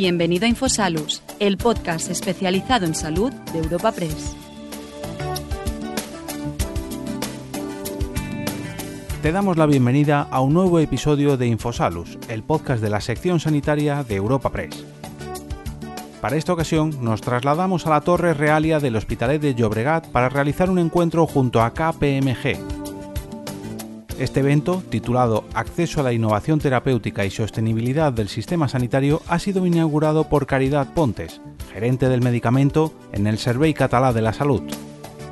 Bienvenido a Infosalus, el podcast especializado en salud de Europa Press. Te damos la bienvenida a un nuevo episodio de Infosalus, el podcast de la sección sanitaria de Europa Press. Para esta ocasión nos trasladamos a la Torre Realia del Hospitalet de Llobregat para realizar un encuentro junto a KPMG, este evento, titulado Acceso a la innovación terapéutica y sostenibilidad del sistema sanitario, ha sido inaugurado por Caridad Pontes, gerente del medicamento en el Servei Catalá de la Salud,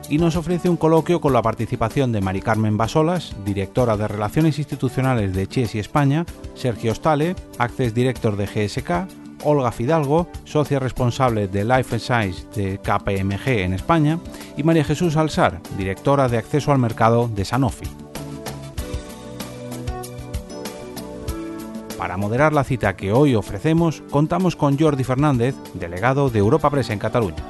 y nos ofrece un coloquio con la participación de Mari Carmen Basolas, directora de Relaciones Institucionales de y España, Sergio Stale, Access Director de GSK, Olga Fidalgo, socia responsable de Life Science de KPMG en España, y María Jesús Alzar, directora de Acceso al Mercado de Sanofi. Para moderar la cita que hoy ofrecemos, contamos con Jordi Fernández, delegado de Europa Press en Cataluña.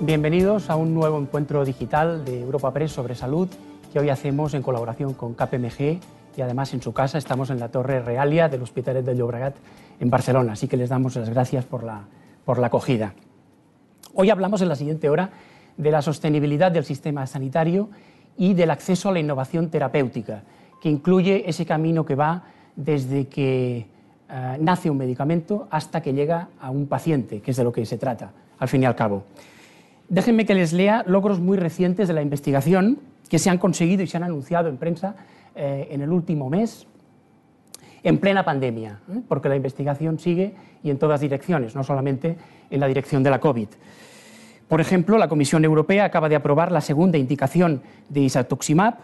Bienvenidos a un nuevo encuentro digital de Europa Press sobre salud que hoy hacemos en colaboración con KPMG y además en su casa estamos en la Torre Realia del Hospitalet de Llobregat en Barcelona, así que les damos las gracias por la, por la acogida. Hoy hablamos en la siguiente hora de la sostenibilidad del sistema sanitario y del acceso a la innovación terapéutica que incluye ese camino que va desde que eh, nace un medicamento hasta que llega a un paciente, que es de lo que se trata, al fin y al cabo. Déjenme que les lea logros muy recientes de la investigación que se han conseguido y se han anunciado en prensa eh, en el último mes, en plena pandemia, ¿eh? porque la investigación sigue y en todas direcciones, no solamente en la dirección de la COVID. Por ejemplo, la Comisión Europea acaba de aprobar la segunda indicación de isatuximab,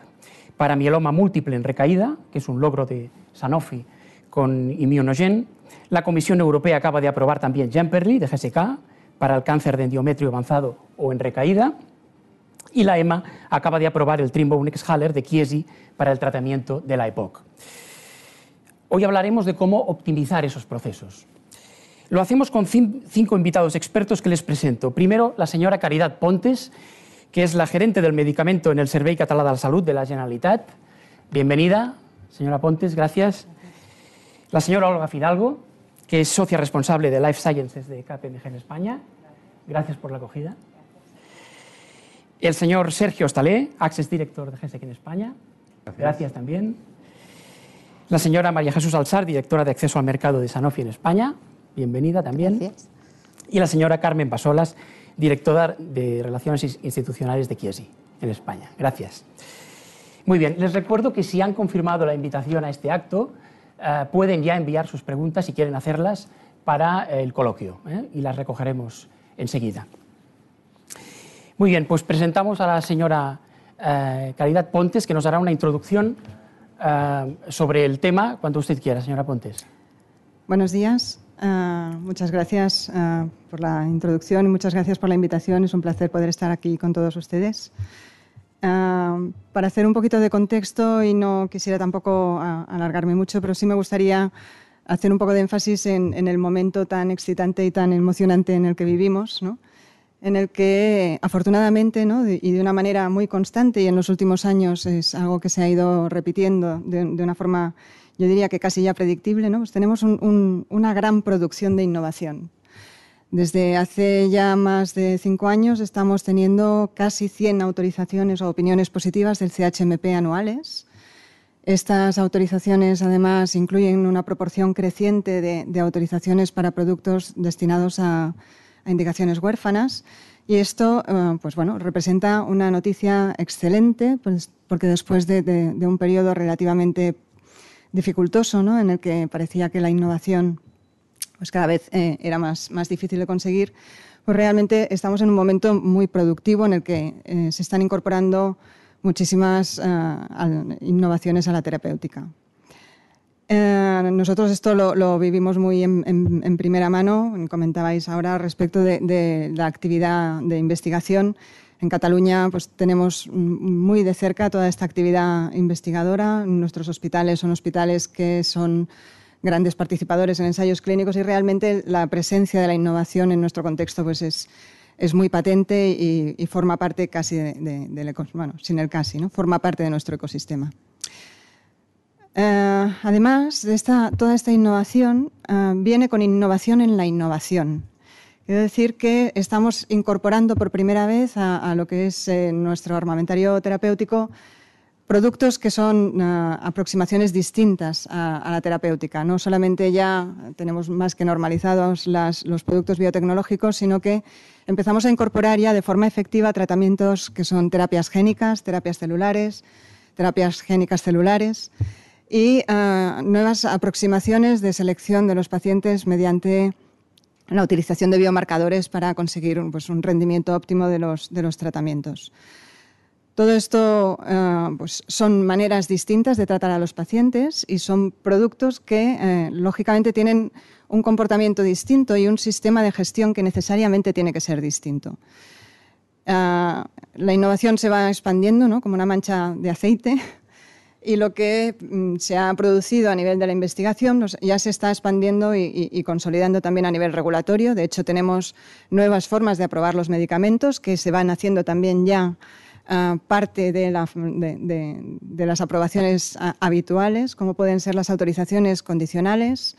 para mieloma múltiple en recaída, que es un logro de Sanofi con Immunogen. La Comisión Europea acaba de aprobar también Jemperli de GSK para el cáncer de endometrio avanzado o en recaída. Y la EMA acaba de aprobar el Trimbonex Haller de Chiesi para el tratamiento de la EPOC. Hoy hablaremos de cómo optimizar esos procesos. Lo hacemos con cinco invitados expertos que les presento. Primero, la señora Caridad Pontes, que es la gerente del medicamento en el Servei Català de la Salud de la Generalitat. Bienvenida, señora Pontes, gracias. La señora Olga Fidalgo, que es socia responsable de Life Sciences de KPMG en España. Gracias por la acogida. El señor Sergio Ostalé, Access Director de GSEC en España. Gracias. gracias. también. La señora María Jesús Alzar, directora de Acceso al Mercado de Sanofi en España. Bienvenida también. Gracias. Y la señora Carmen Pasolas, directora de Relaciones Institucionales de Chiesi, en España. Gracias. Muy bien, les recuerdo que si han confirmado la invitación a este acto, eh, pueden ya enviar sus preguntas si quieren hacerlas para el coloquio ¿eh? y las recogeremos enseguida. Muy bien, pues presentamos a la señora eh, Caridad Pontes, que nos hará una introducción sobre el tema cuando usted quiera, señora Pontes. Buenos días. Ah, muchas gracias ah, por la introducción y muchas gracias por la invitación. Es un placer poder estar aquí con todos ustedes. Ah, para hacer un poquito de contexto, y no quisiera tampoco alargarme mucho, pero sí me gustaría hacer un poco de énfasis en, el momento tan excitante y tan emocionante en el que vivimos, en el que afortunadamente y de una manera muy constante y en los últimos años es algo que se ha ido repitiendo de, de una forma yo diría que casi ya predictible, ¿no? pues tenemos una gran producción de innovación. Desde hace ya más de cinco años estamos teniendo casi 100 autorizaciones o opiniones positivas del CHMP anuales. Estas autorizaciones además incluyen una proporción creciente de, autorizaciones para productos destinados a, indicaciones huérfanas. Y esto eh, pues bueno, representa una noticia excelente, pues, porque después de, de, un periodo relativamente dificultoso, ¿no? en el que parecía que la innovación pues cada vez eh, era más, más difícil de conseguir, pues realmente estamos en un momento muy productivo en el que eh, se están incorporando muchísimas eh, innovaciones a la terapéutica. nosotros esto lo, vivimos muy en, primera mano, comentabais ahora respecto de, de la actividad de investigación en Cataluña pues, tenemos muy de cerca toda esta actividad investigadora. Nuestros hospitales son hospitales que son grandes participadores en ensayos clínicos y realmente la presencia de la innovación en nuestro contexto pues, es, es muy patente y, forma parte casi del bueno, sin el casi, ¿no? forma parte de nuestro ecosistema. Eh, además, de toda esta innovación eh, viene con innovación en la innovación. Quiero decir que estamos incorporando por primera vez a, lo que es eh, nuestro armamentario terapéutico productos que son aproximaciones distintas a, la terapéutica. No solamente ya tenemos más que normalizados los productos biotecnológicos, sino que empezamos a incorporar ya de forma efectiva tratamientos que son terapias génicas, terapias celulares, terapias génicas celulares y ah, nuevas aproximaciones de selección de los pacientes mediante la utilización de biomarcadores para conseguir pues, un rendimiento óptimo de los, tratamientos. Todo esto ah, pues, son maneras distintas de tratar a los pacientes y son productos que, eh, lógicamente, tienen un comportamiento distinto y un sistema de gestión que necesariamente tiene que ser distinto. Ah, la innovación se va expandiendo ¿no? como una mancha de aceite y lo que mm, se ha producido a nivel de la investigación ya se está expandiendo y, consolidando también a nivel regulatorio. De hecho, tenemos nuevas formas de aprobar los medicamentos que se van haciendo también ya ah, parte de, las aprobaciones ah, habituales, como pueden ser las autorizaciones condicionales,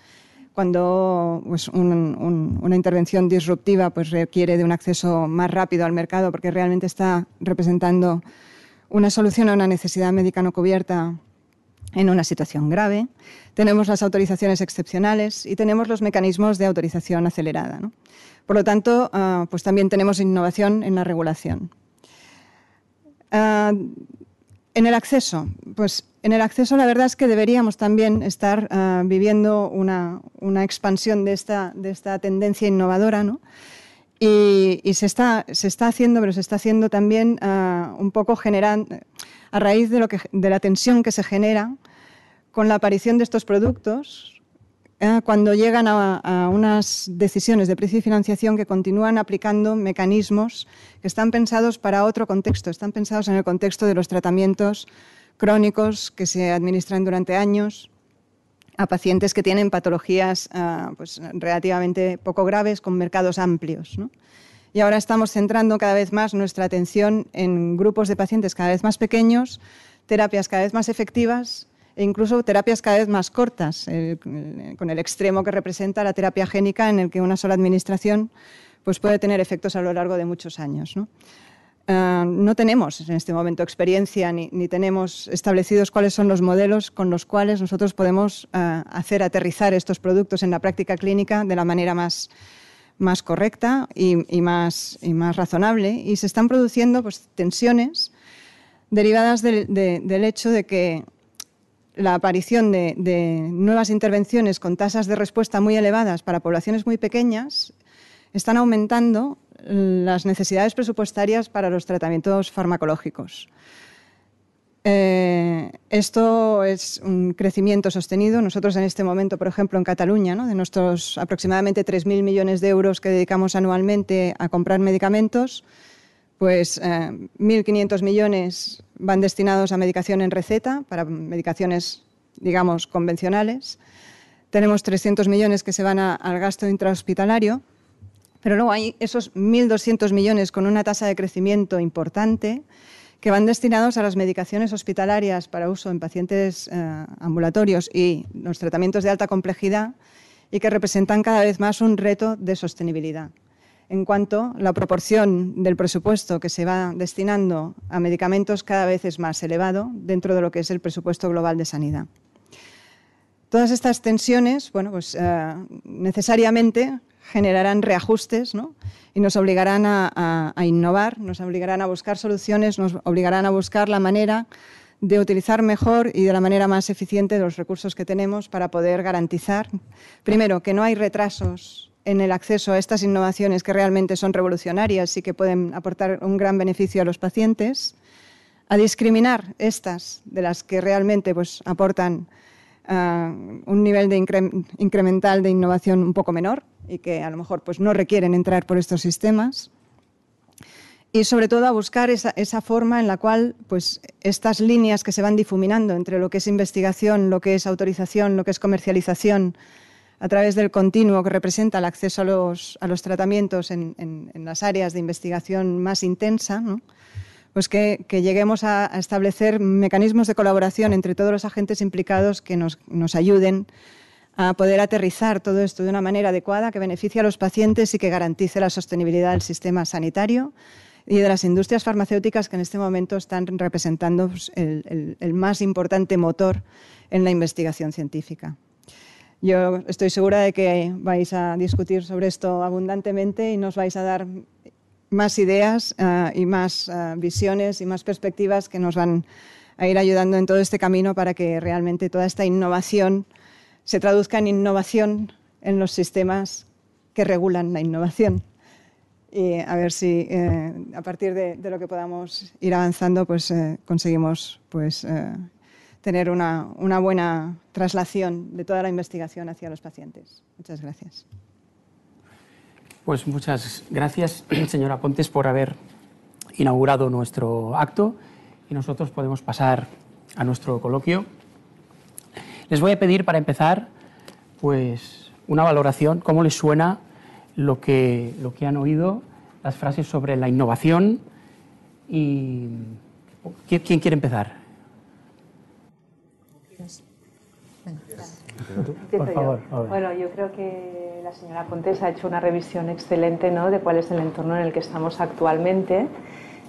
cuando pues, una intervención disruptiva pues, requiere de un acceso más rápido al mercado porque realmente está representando una solución a una necesidad médica no cubierta en una situación grave, tenemos las autorizaciones excepcionales y tenemos los mecanismos de autorización acelerada. Por lo tanto, ah, pues también tenemos innovación en la regulación. Ah, en el acceso, pues en el acceso la verdad es que deberíamos también estar ah, viviendo una, expansión de esta, de esta tendencia innovadora, ¿no? Y, se, está, se está haciendo, pero se está haciendo también uh, un poco generando, a raíz de, lo que, de la tensión que se genera con la aparición de estos productos, uh, cuando llegan a, unas decisiones de precio y financiación que continúan aplicando mecanismos que están pensados para otro contexto, están pensados en el contexto de los tratamientos crónicos que se administran durante años a pacientes que tienen patologías ah, pues, relativamente poco graves con mercados amplios. Y ahora estamos centrando cada vez más nuestra atención en grupos de pacientes cada vez más pequeños, terapias cada vez más efectivas e incluso terapias cada vez más cortas, con el extremo que representa la terapia génica en el que una sola administración pues, puede tener efectos a lo largo de muchos años. Eh, no tenemos en este momento experiencia ni, tenemos establecidos cuáles son los modelos con los cuales nosotros podemos eh, hacer aterrizar estos productos en la práctica clínica de la manera más, más correcta y, más, y más razonable. Y se están produciendo pues, tensiones derivadas del hecho de que la aparición de, de nuevas intervenciones con tasas de respuesta muy elevadas para poblaciones muy pequeñas están aumentando las necesidades presupuestarias para los tratamientos farmacológicos. Eh, esto es un crecimiento sostenido. Nosotros en este momento, por ejemplo, en Cataluña, de nuestros aproximadamente 3.000 millones de euros que dedicamos anualmente a comprar medicamentos, pues 1.500 eh, millones van destinados a medicación en receta, para medicaciones, digamos, convencionales. Tenemos 300 millones que se van al gasto intrahospitalario pero luego hay esos 1.200 millones con una tasa de crecimiento importante que van destinados a las medicaciones hospitalarias para uso en pacientes eh, ambulatorios y los tratamientos de alta complejidad y que representan cada vez más un reto de sostenibilidad. En cuanto la proporción del presupuesto que se va destinando a medicamentos cada vez es más elevado dentro de lo que es el presupuesto global de sanidad. Todas estas tensiones, bueno, pues eh, necesariamente generarán reajustes y nos obligarán a, innovar, nos obligarán a buscar soluciones, nos obligarán a buscar la manera de utilizar mejor y de la manera más eficiente los recursos que tenemos para poder garantizar, primero, que no hay retrasos en el acceso a estas innovaciones que realmente son revolucionarias y que pueden aportar un gran beneficio a los pacientes, a discriminar estas de las que realmente pues, aportan un nivel de incremental de innovación un poco menor, y que a lo mejor pues, no requieren entrar por estos sistemas. Y sobre todo a buscar esa, esa, forma en la cual pues, estas líneas que se van difuminando entre lo que es investigación, lo que es autorización, lo que es comercialización, a través del continuo que representa el acceso a los, a los tratamientos en, en, las áreas de investigación más intensa, pues que, lleguemos a, establecer mecanismos de colaboración entre todos los agentes implicados que nos, ayuden a poder aterrizar todo esto de una manera adecuada que beneficie a los pacientes y que garantice la sostenibilidad del sistema sanitario y de las industrias farmacéuticas que en este momento están representando pues, el, más importante motor en la investigación científica. Yo estoy segura de que vais a discutir sobre esto abundantemente y nos vais a dar más ideas eh, y más eh, visiones y más perspectivas que nos van a ir ayudando en todo este camino para que realmente toda esta innovación se traduzca en innovación en los sistemas que regulan la innovación. Y a ver si eh, a partir de, lo que podamos ir avanzando, pues eh, conseguimos pues, eh, tener una, una, buena traslación de toda la investigación hacia los pacientes. Muchas gracias. Pues muchas gracias, señora Pontes, por haber inaugurado nuestro acto y nosotros podemos pasar a nuestro coloquio. Les voy a pedir para empezar pues una valoración, cómo les suena lo que, lo que han oído, las frases sobre la innovación y ¿quién, quiere empezar? Por favor. Bueno, yo creo que la señora Pontes ha hecho una revisión excelente ¿no? de cuál es el entorno en el que estamos actualmente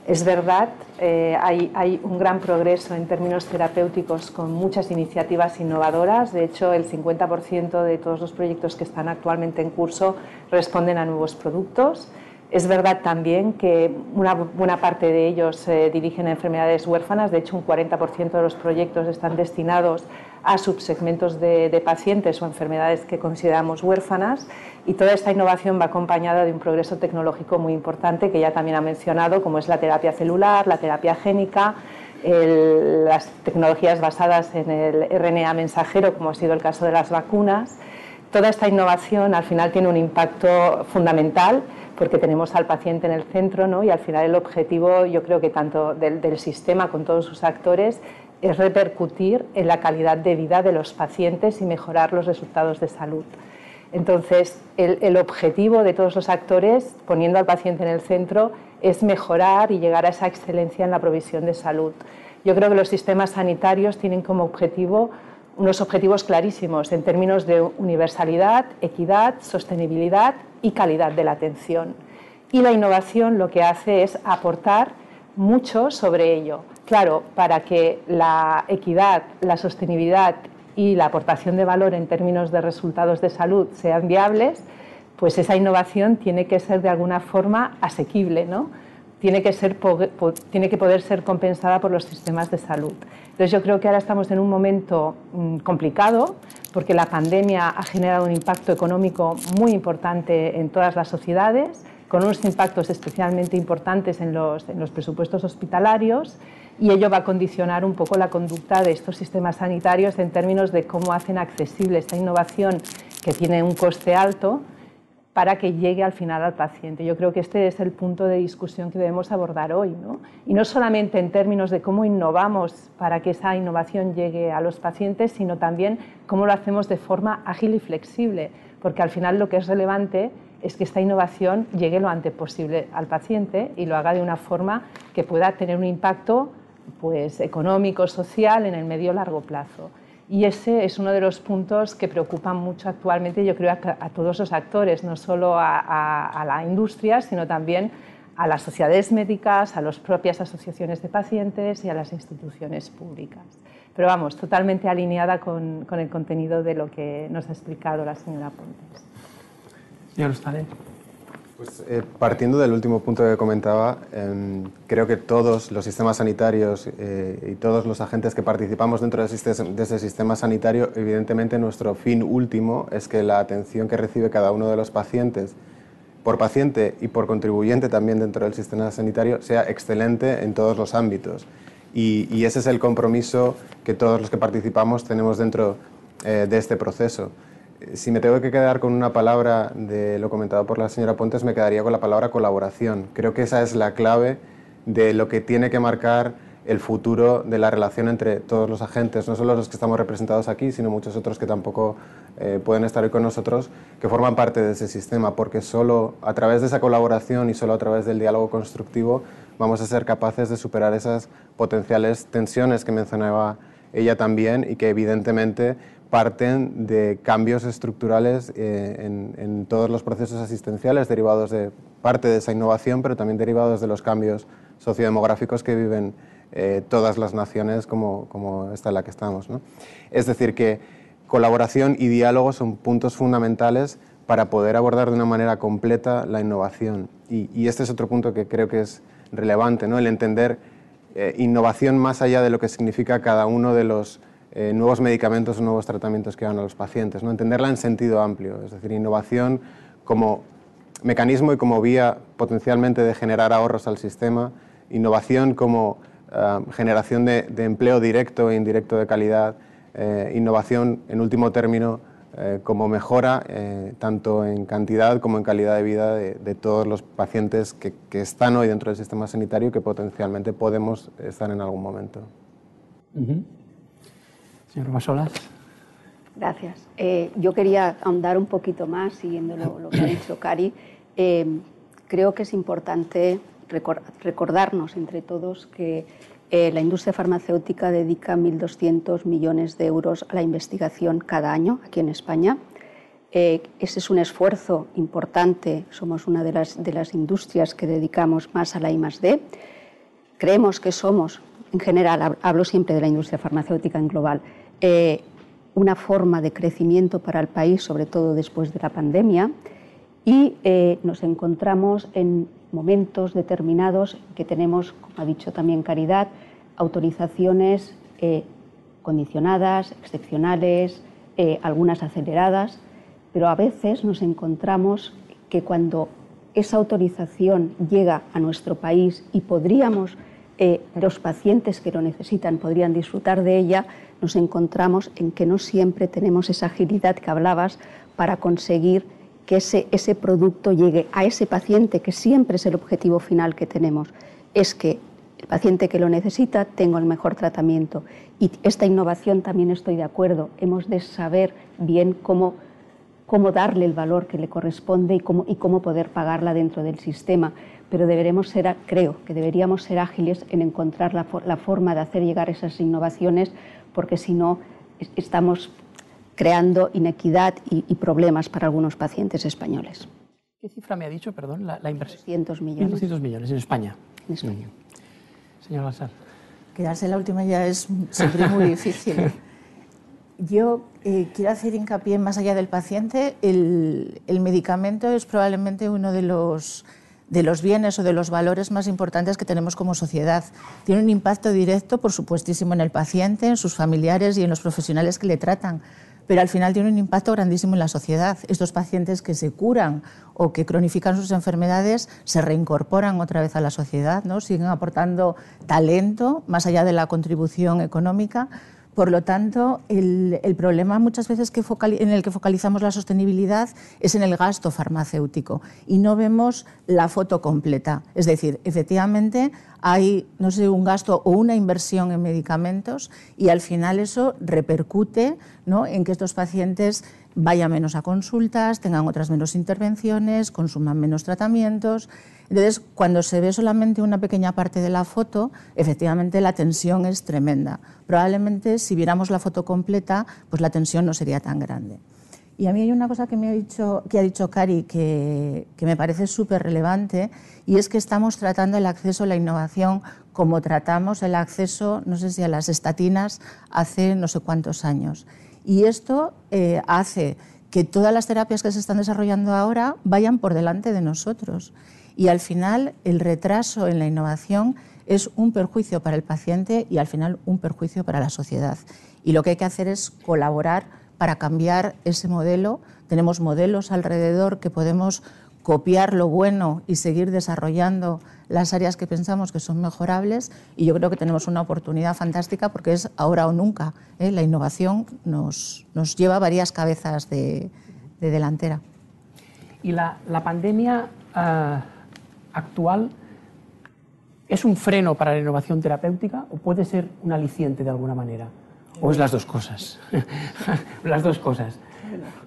es verdad, eh, hay, un gran progreso en términos terapéuticos con muchas iniciativas innovadoras. De hecho, el 50% de todos los proyectos que están actualmente en curso responden a nuevos productos. Es verdad también que una buena parte de ellos se dirigen a enfermedades huérfanas. De hecho, un 40% de los proyectos están destinados a subsegmentos de, pacientes o enfermedades que consideramos huérfanas y toda esta innovación va acompañada de un progreso tecnológico muy importante que ya también ha mencionado, como es la terapia celular, la terapia génica, las tecnologías basadas en el RNA mensajero, como ha sido el caso de las vacunas. Toda esta innovación al final tiene un impacto fundamental porque tenemos al paciente en el centro ¿no? y al final el objetivo yo creo que tanto del sistema con todos sus actores es repercutir en la calidad de vida de los pacientes y mejorar los resultados de salud. Entonces, el, objetivo de todos los actores, poniendo al paciente en el centro, es mejorar y llegar a esa excelencia en la provisión de salud. Yo creo que los sistemas sanitarios tienen como objetivo unos objetivos clarísimos en términos de universalidad, equidad, sostenibilidad y calidad de la atención. Y la innovación lo que hace es aportar mucho sobre ello. Claro, para que la equidad, la sostenibilidad y la aportación de valor en términos de resultados de salud sean viables, pues esa innovación tiene que ser de alguna forma asequible, ¿no? Tiene que, ser, tiene que poder ser compensada por los sistemas de salud. Entonces yo creo que ahora estamos en un momento mm, complicado porque la pandemia ha generado un impacto económico muy importante en todas las sociedades, con unos impactos especialmente importantes en los, en los presupuestos hospitalarios y ello va a condicionar un poco la conducta de estos sistemas sanitarios en términos de cómo hacen accesible esta innovación que tiene un coste alto para que llegue al final al paciente. Yo creo que este es el punto de discusión que debemos abordar hoy. ¿no? Y no solamente en términos de cómo innovamos para que esa innovación llegue a los pacientes, sino también cómo lo hacemos de forma ágil y flexible, porque al final lo que es relevante es que esta innovación llegue lo antes posible al paciente y lo haga de una forma que pueda tener un impacto pues, económico, social en el medio largo plazo. Y ese es uno de los puntos que preocupan mucho actualmente, yo creo, a, todos los actores, no solo a, la industria, sino también a las sociedades médicas, a las propias asociaciones de pacientes y a las instituciones públicas. Pero vamos, totalmente alineada con, con el contenido de lo que nos ha explicado la señora Pontes. Stade. Pues, eh, partiendo del último punto que comentaba, em, creo que todos los sistemas sanitarios eh, y todos los agentes que participamos dentro de, ese sistema sanitario, evidentemente nuestro fin último es que la atención que recibe cada uno de los pacientes, por paciente y por contribuyente también dentro del sistema sanitario, sea excelente en todos los ámbitos. Y, ese es el compromiso que todos los que participamos tenemos dentro eh, de este proceso si me tengo que quedar con una palabra de lo comentado por la señora Pontes, me quedaría con la palabra colaboración. Creo que esa es la clave de lo que tiene que marcar el futuro de la relación entre todos los agentes, no solo los que estamos representados aquí, sino muchos otros que tampoco eh, pueden estar hoy con nosotros, que forman parte de ese sistema, porque solo a través de esa colaboración y solo a través del diálogo constructivo vamos a ser capaces de superar esas potenciales tensiones que mencionaba ella también y que evidentemente parten de cambios estructurales eh, en, todos los procesos asistenciales derivados de parte de esa innovación, pero también derivados de los cambios sociodemográficos que viven eh, todas las naciones como, como, esta en la que estamos. Es decir, que colaboración y diálogo son puntos fundamentales para poder abordar de una manera completa la innovación. Y, este es otro punto que creo que es relevante, ¿no? el entender eh, innovación más allá de lo que significa cada uno de los eh, nuevos medicamentos o nuevos tratamientos que dan a los pacientes, ¿no? entenderla en sentido amplio, es decir, innovación como mecanismo y como vía potencialmente de generar ahorros al sistema, innovación como eh, generación de, empleo directo e indirecto de calidad, innovación en último término eh, como mejora eh, tanto en cantidad como en calidad de vida de, todos los pacientes que, están hoy dentro del sistema sanitario y que potencialmente podemos estar en algún momento. Señor. Gracias. Eh, yo quería ahondar un poquito más, siguiendo lo, que ha dicho Cari. creo que es importante recordarnos entre todos que eh, la industria farmacéutica dedica 1.200 millones de euros a la investigación cada año aquí en España. Eh, ese es un esfuerzo importante. Somos una de las, de las industrias que dedicamos más a la I+D. Creemos que somos, en general, hablo siempre de la industria farmacéutica en global, eh, una forma de crecimiento para el país, sobre todo después de la pandemia, y nos encontramos en momentos determinados que tenemos, como ha dicho también Caridad, autorizaciones eh, condicionadas, excepcionales, eh, algunas aceleradas, pero a veces nos encontramos que cuando esa autorización llega a nuestro país y podríamos, eh, los pacientes que lo necesitan podrían disfrutar de ella, nos encontramos en que no siempre tenemos esa agilidad que hablabas para conseguir que ese, ese producto llegue a ese paciente, que siempre es el objetivo final que tenemos, es que el paciente que lo necesita tenga el mejor tratamiento. Y esta innovación también estoy de acuerdo, hemos de saber bien cómo, cómo darle el valor que le corresponde y cómo, y cómo poder pagarla dentro del sistema. Pero deberemos ser, creo que deberíamos ser ágiles en encontrar la, la forma de hacer llegar esas innovaciones, porque si no estamos creando inequidad y, problemas para algunos pacientes españoles. ¿Qué cifra me ha dicho, perdón, la, inversión? 200 millones. 200 millones en España. En España. Señor Lazar. Quedarse la última ya es siempre muy difícil. Yo eh, quiero hacer hincapié más allá del paciente. El, el medicamento es probablemente uno de los de los bienes o de los valores más importantes que tenemos como sociedad. Tiene un impacto directo, por supuestísimo, en el paciente, en sus familiares y en los profesionales que le tratan pero al final tiene un impacto grandísimo en la sociedad. Estos pacientes que se curan o que cronifican sus enfermedades se reincorporan otra vez a la sociedad, ¿no? siguen aportando talento más allá de la contribución económica. Por lo tanto, el, problema muchas veces en el que focalizamos la sostenibilidad es en el gasto farmacéutico y no vemos la foto completa. Es decir, efectivamente hay, no sé, un gasto o una inversión en medicamentos y al final eso repercute en que estos pacientes vayan menos a consultas, tengan otras menos intervenciones, consuman menos tratamientos. Entonces, cuando se ve solamente una pequeña parte de la foto, efectivamente la tensión es tremenda. Probablemente si viéramos la foto completa, pues la tensión no sería tan grande. Y a mí hay una cosa que, me ha, dicho, que ha dicho Cari que, que me parece súper relevante y es que estamos tratando el acceso a la innovación como tratamos el acceso, no sé si a las estatinas, hace no sé cuántos años. Y esto eh, hace que todas las terapias que se están desarrollando ahora vayan por delante de nosotros. Y al final el retraso en la innovación es un perjuicio para el paciente y al final un perjuicio para la sociedad. Y lo que hay que hacer es colaborar para cambiar ese modelo. Tenemos modelos alrededor que podemos copiar lo bueno y seguir desarrollando las áreas que pensamos que son mejorables y yo creo que tenemos una oportunidad fantástica porque es ahora o nunca. ¿eh? La innovación nos, nos, lleva varias cabezas de, delantera. ¿Y la, la pandemia ah, actual es un freno para la innovación terapéutica o puede ser un aliciente de alguna manera? ¿O es las dos cosas? las dos cosas.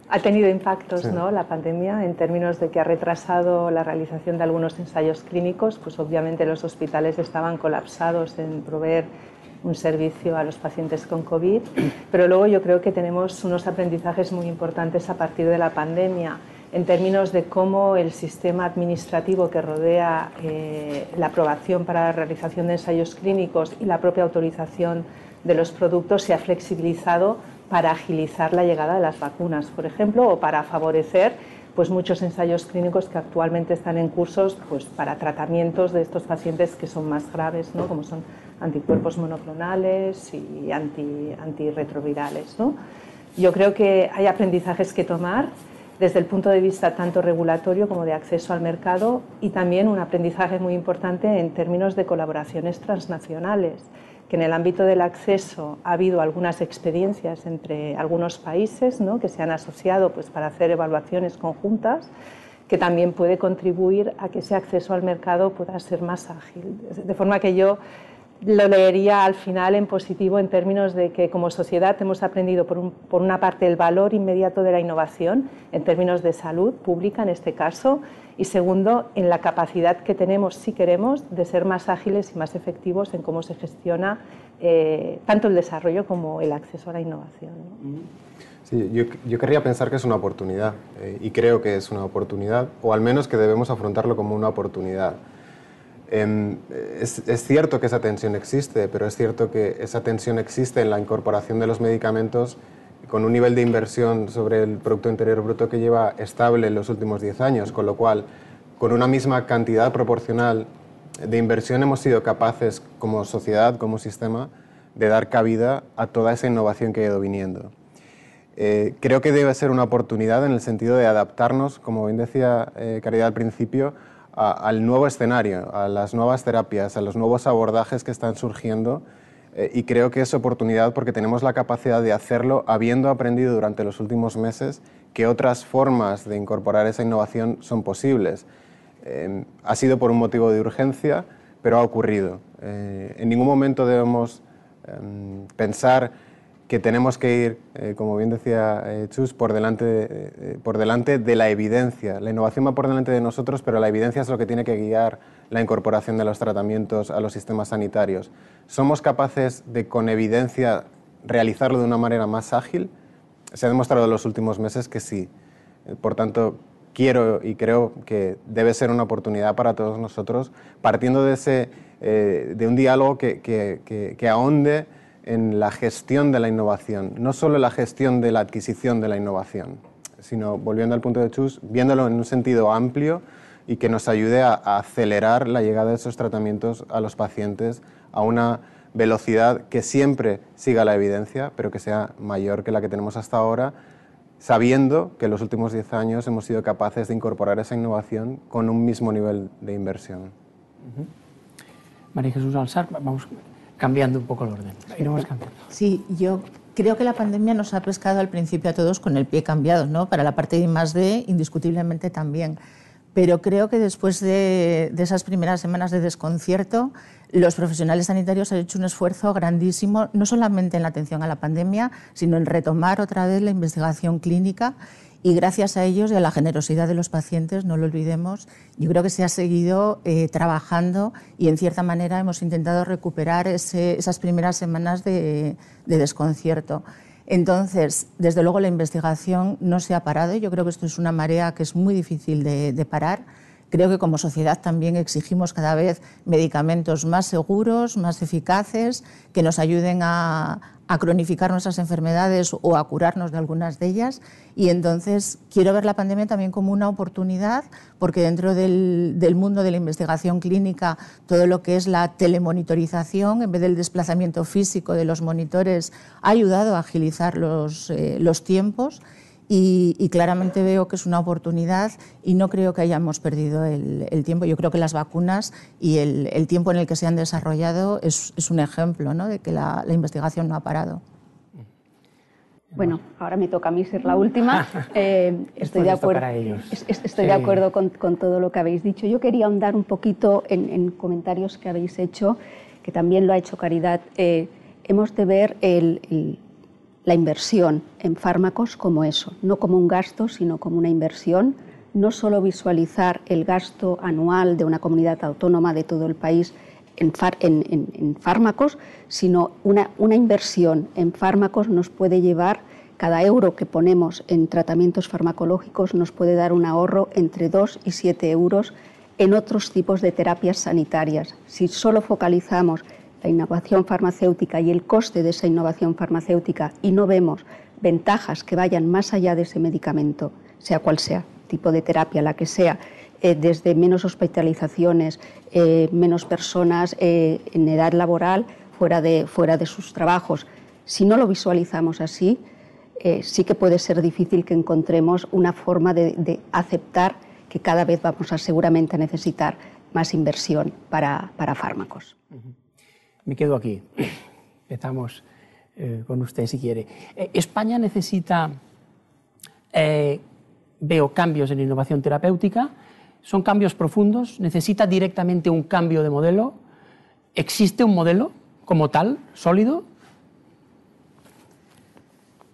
Ha tenido impactos ¿no? la pandemia en términos de que ha retrasado la realización de algunos ensayos clínicos, pues obviamente los hospitales estaban colapsados en proveer un servicio a los pacientes con COVID, pero luego yo creo que tenemos unos aprendizajes muy importantes a partir de la pandemia en términos de cómo el sistema administrativo que rodea eh, la aprobación para la realización de ensayos clínicos y la propia autorización de los productos se ha flexibilizado para agilizar la llegada de las vacunas, por ejemplo, o para favorecer pues, muchos ensayos clínicos que actualmente están en cursos pues, para tratamientos de estos pacientes que son más graves, ¿no? como son anticuerpos monoclonales y anti, antirretrovirales. ¿no? Yo creo que hay aprendizajes que tomar desde el punto de vista tanto regulatorio como de acceso al mercado y también un aprendizaje muy importante en términos de colaboraciones transnacionales que en el ámbito del acceso ha habido algunas experiencias entre algunos países ¿no? que se han asociado pues, para hacer evaluaciones conjuntas, que también puede contribuir a que ese acceso al mercado pueda ser más ágil. De forma que yo lo leería al final en positivo en términos de que como sociedad hemos aprendido por, por, una parte el valor inmediato de la innovación en términos de salud pública en este caso y segundo, en la capacidad que tenemos, si queremos, de ser más ágiles y más efectivos en cómo se gestiona eh, tanto el desarrollo como el acceso a la innovación. Sí, yo, yo, querría pensar que es una oportunidad eh, y creo que es una oportunidad, o al menos que debemos afrontarlo como una oportunidad. Es, es, cierto que esa tensión existe, pero es cierto que esa tensión existe en la incorporación de los medicamentos con un nivel de inversión sobre el Producto Interior Bruto que lleva estable en los últimos 10 años, con lo cual, con una misma cantidad proporcional de inversión hemos sido capaces como sociedad, como sistema, de dar cabida a toda esa innovación que ha ido viniendo. Eh, creo que debe ser una oportunidad en el sentido de adaptarnos, como bien decía eh, Caridad al principio, al nuevo escenario, a las nuevas terapias, a los nuevos abordajes que están surgiendo eh, y creo que es oportunidad porque tenemos la capacidad de hacerlo habiendo aprendido durante los últimos meses que otras formas de incorporar esa innovación son posibles. Eh, ha sido por un motivo de urgencia, pero ha ocurrido. Eh, en ningún momento debemos em, pensar que tenemos que ir, eh, como bien decía eh, Chus, por delante, de, eh, por delante de la evidencia. La innovación va por delante de nosotros, pero la evidencia es lo que tiene que guiar la incorporación de los tratamientos a los sistemas sanitarios. ¿Somos capaces de, con evidencia, realizarlo de una manera más ágil? Se ha demostrado en los últimos meses que sí. Por tanto, quiero y creo que debe ser una oportunidad para todos nosotros, partiendo de, ese, de un diálogo que, que, que ahonde en la gestión de la innovación, no solo la gestión de la adquisición de la innovación, sino, volviendo al punto de Chus, viéndolo en un sentido amplio y que nos ayude a, acelerar la llegada de esos tratamientos a los pacientes a una velocidad que siempre siga la evidencia, pero que sea mayor que la que tenemos hasta ahora, sabiendo que en los últimos 10 años hemos sido capaces de incorporar esa innovación con un mismo nivel de inversión. María Jesús Alzar, vamos cambiando un poco el orden. Sí, yo creo que la pandemia nos ha pescado al principio a todos con el pie cambiado, ¿no? Para la parte de más de indiscutiblemente también. Pero creo que después de, de, esas primeras semanas de desconcierto, los profesionales sanitarios han hecho un esfuerzo grandísimo, no solamente en la atención a la pandemia, sino en retomar otra vez la investigación clínica y gracias a ellos y a la generosidad de los pacientes, no lo olvidemos, yo creo que se ha seguido eh, trabajando y en cierta manera hemos intentado recuperar esas primeras semanas de, de, desconcierto. Entonces, desde luego la investigación no se ha parado yo creo que esto es una marea que es muy difícil de parar. Creo que como sociedad también exigimos cada vez medicamentos más seguros, más eficaces, que nos ayuden a, a cronificar nuestras enfermedades o a curarnos de algunas de ellas. Y entonces quiero ver la pandemia también como una oportunidad, porque dentro del, del, mundo de la investigación clínica, todo lo que es la telemonitorización, en vez del desplazamiento físico de los monitores, ha ayudado a agilizar los, eh, los tiempos. Y, y, claramente veo que es una oportunidad y no creo que hayamos perdido el, el tiempo. Yo creo que las vacunas y el, el, tiempo en el que se han desarrollado es, es un ejemplo ¿no? de que la, la, investigación no ha parado. Bueno, ahora me toca a mí ser la última. Eh, estoy de acuerdo, estoy sí. de acuerdo con, con, todo lo que habéis dicho. Yo quería ahondar un poquito en, en comentarios que habéis hecho, que también lo ha hecho Caridad. Eh, hemos de ver el, el la inversión en fármacos como eso, no como un gasto, sino como una inversión, no solo visualizar el gasto anual de una comunidad autónoma de todo el país en, fármacos, sino una, inversión en fármacos nos puede llevar, cada euro que ponemos en tratamientos farmacológicos nos puede dar un ahorro entre 2 y 7 euros en otros tipos de terapias sanitarias. Si solo focalizamos la innovación farmacéutica y el coste de esa innovación farmacéutica y no vemos ventajas que vayan más allá de ese medicamento, sea cual sea, tipo de terapia, la que sea, eh, desde menos hospitalizaciones, eh, menos personas eh, en edad laboral fuera de, fuera de sus trabajos. Si no lo visualizamos así, sí que puede ser difícil que encontremos una forma de, aceptar que cada vez vamos a seguramente necesitar más inversión para, para fármacos me quedo aquí. Empezamos eh, con usted si quiere. Eh, España necesita, eh, veo cambios en innovación terapéutica, son cambios profundos, necesita directamente un cambio de modelo. ¿Existe un modelo como tal, sólido?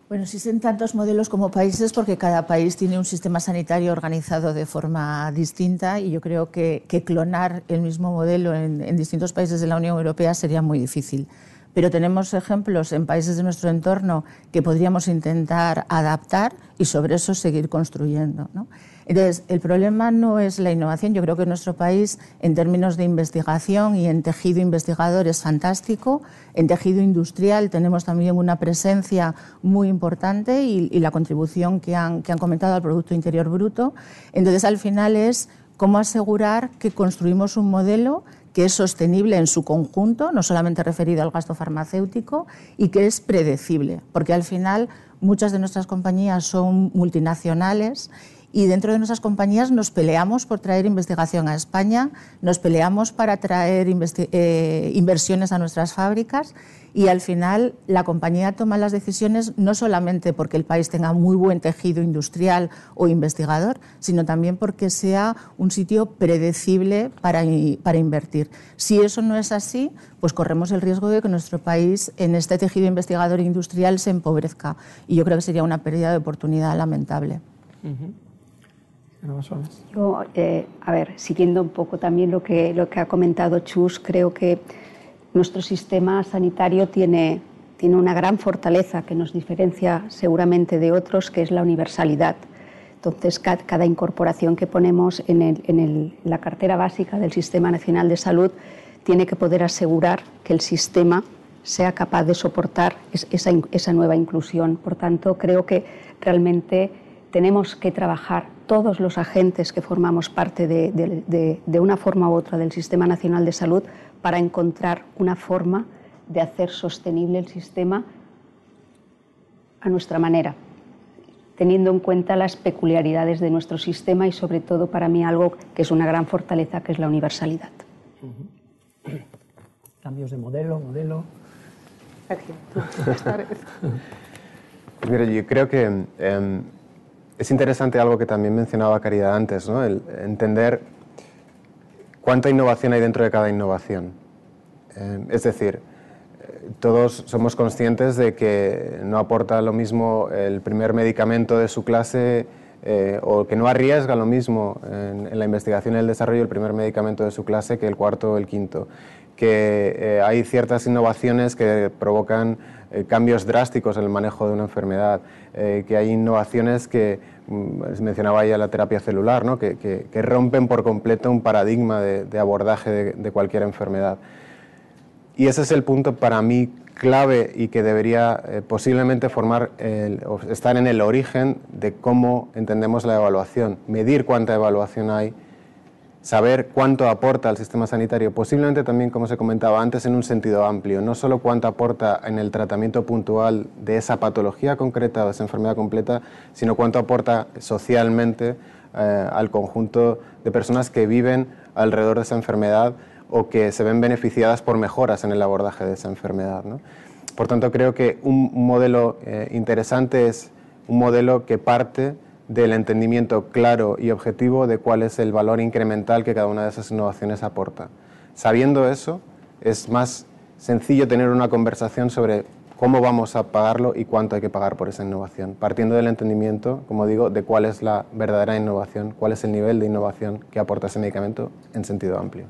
Bueno, existen tantos modelos como países porque cada país tiene un sistema sanitario organizado de forma distinta y yo creo que, clonar el mismo modelo en, distintos países de la Unión Europea sería muy difícil. Pero tenemos ejemplos en países de nuestro entorno que podríamos intentar adaptar y sobre eso seguir construyendo. ¿no? Entonces, el problema no es la innovación. Yo creo que nuestro país, en términos de investigación y en tejido investigador, es fantástico. En tejido industrial tenemos también una presencia muy importante y, la contribución que han, que han comentado al Producto Interior Bruto. Entonces, al final es cómo asegurar que construimos un modelo que es sostenible en su conjunto, no solamente referido al gasto farmacéutico, y que es predecible, porque al final muchas de nuestras compañías son multinacionales y dentro de nuestras compañías nos peleamos por traer investigación a España, nos peleamos para traer eh, inversiones a nuestras fábricas y al final la compañía toma las decisiones no solamente porque el país tenga muy buen tejido industrial o investigador, sino también porque sea un sitio predecible para, para invertir. Si eso no es así, pues corremos el riesgo de que nuestro país en este tejido investigador e industrial se empobrezca y yo creo que sería una pérdida de oportunidad lamentable. Yo, eh, a ver, siguiendo un poco también lo que, lo que ha comentado Chus, creo que nuestro sistema sanitario tiene, tiene una gran fortaleza que nos diferencia seguramente de otros, que es la universalidad. Entonces, cada, incorporación que ponemos en, la cartera básica del Sistema Nacional de Salud tiene que poder asegurar que el sistema sea capaz de soportar esa, esa nueva inclusión. Por tanto, creo que realmente tenemos que trabajar todos los agentes que formamos parte de, una forma u otra del Sistema Nacional de Salud para encontrar una forma de hacer sostenible el sistema a nuestra manera, teniendo en cuenta las peculiaridades de nuestro sistema y sobre todo para mí algo que es una gran fortaleza, que es la universalidad. Cambios de modelo, modelo. Mira, yo creo que em, es interesante algo que también mencionaba Caridad antes, ¿no? el entender cuánta innovación hay dentro de cada innovación. Eh, es decir, eh, todos somos conscientes de que no aporta lo mismo el primer medicamento de su clase eh, o que no arriesga lo mismo en, la investigación y el desarrollo el primer medicamento de su clase que el cuarto o el quinto. Que hay ciertas innovaciones que provocan cambios drásticos en el manejo de una enfermedad que hay innovaciones que, mencionaba ya la terapia celular, ¿no? que, que, rompen por completo un paradigma de, abordaje de, cualquier enfermedad. Y ese es el punto para mí clave y que debería eh, posiblemente formar estar en el origen de cómo entendemos la evaluación, medir cuánta evaluación hay saber cuánto aporta al sistema sanitario, posiblemente también, como se comentaba antes, en un sentido amplio, no solo cuánto aporta en el tratamiento puntual de esa patología concreta o esa enfermedad completa, sino cuánto aporta socialmente eh, al conjunto de personas que viven alrededor de esa enfermedad o que se ven beneficiadas por mejoras en el abordaje de esa enfermedad. Por tanto, creo que un modelo eh, interesante es un modelo que parte del entendimiento claro y objetivo de cuál es el valor incremental que cada una de esas innovaciones aporta. Sabiendo eso, es más sencillo tener una conversación sobre cómo vamos a pagarlo y cuánto hay que pagar por esa innovación, partiendo del entendimiento, como digo, de cuál es la verdadera innovación, cuál es el nivel de innovación que aporta ese medicamento en sentido amplio.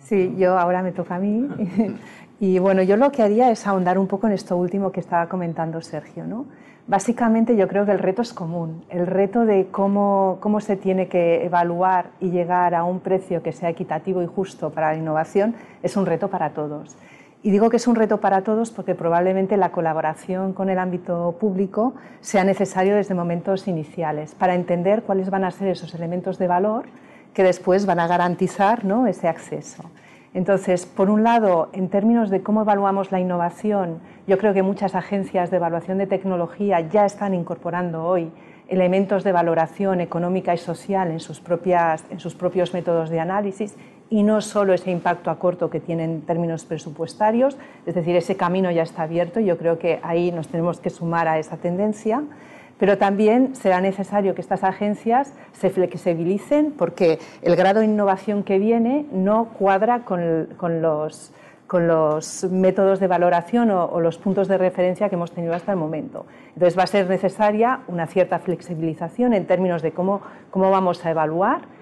Sí, yo ahora me toca a mí. Y bueno, yo lo que haría es ahondar un poco en esto último que estaba comentando Sergio. ¿no? Básicamente yo creo que el reto es común, el reto de cómo, cómo se tiene que evaluar y llegar a un precio que sea equitativo y justo para la innovación es un reto para todos. Y digo que es un reto para todos porque probablemente la colaboración con el ámbito público sea necesario desde momentos iniciales para entender cuáles van a ser esos elementos de valor que después van a garantizar ¿no? ese acceso. Entonces, por un lado, en términos de cómo evaluamos la innovación, yo creo que muchas agencias de evaluación de tecnología ya están incorporando hoy elementos de valoración económica y social en sus, propios métodos de análisis y no solo ese impacto a corto que tiene en términos presupuestarios, es decir, ese camino ya está abierto y yo creo que ahí nos tenemos que sumar a esa tendencia, pero también será necesario que estas agencias se flexibilicen porque el grado de innovación que viene no cuadra con, los, métodos de valoración o, los puntos de referencia que hemos tenido hasta el momento. Entonces va a ser necesaria una cierta flexibilización en términos de cómo, cómo vamos a evaluar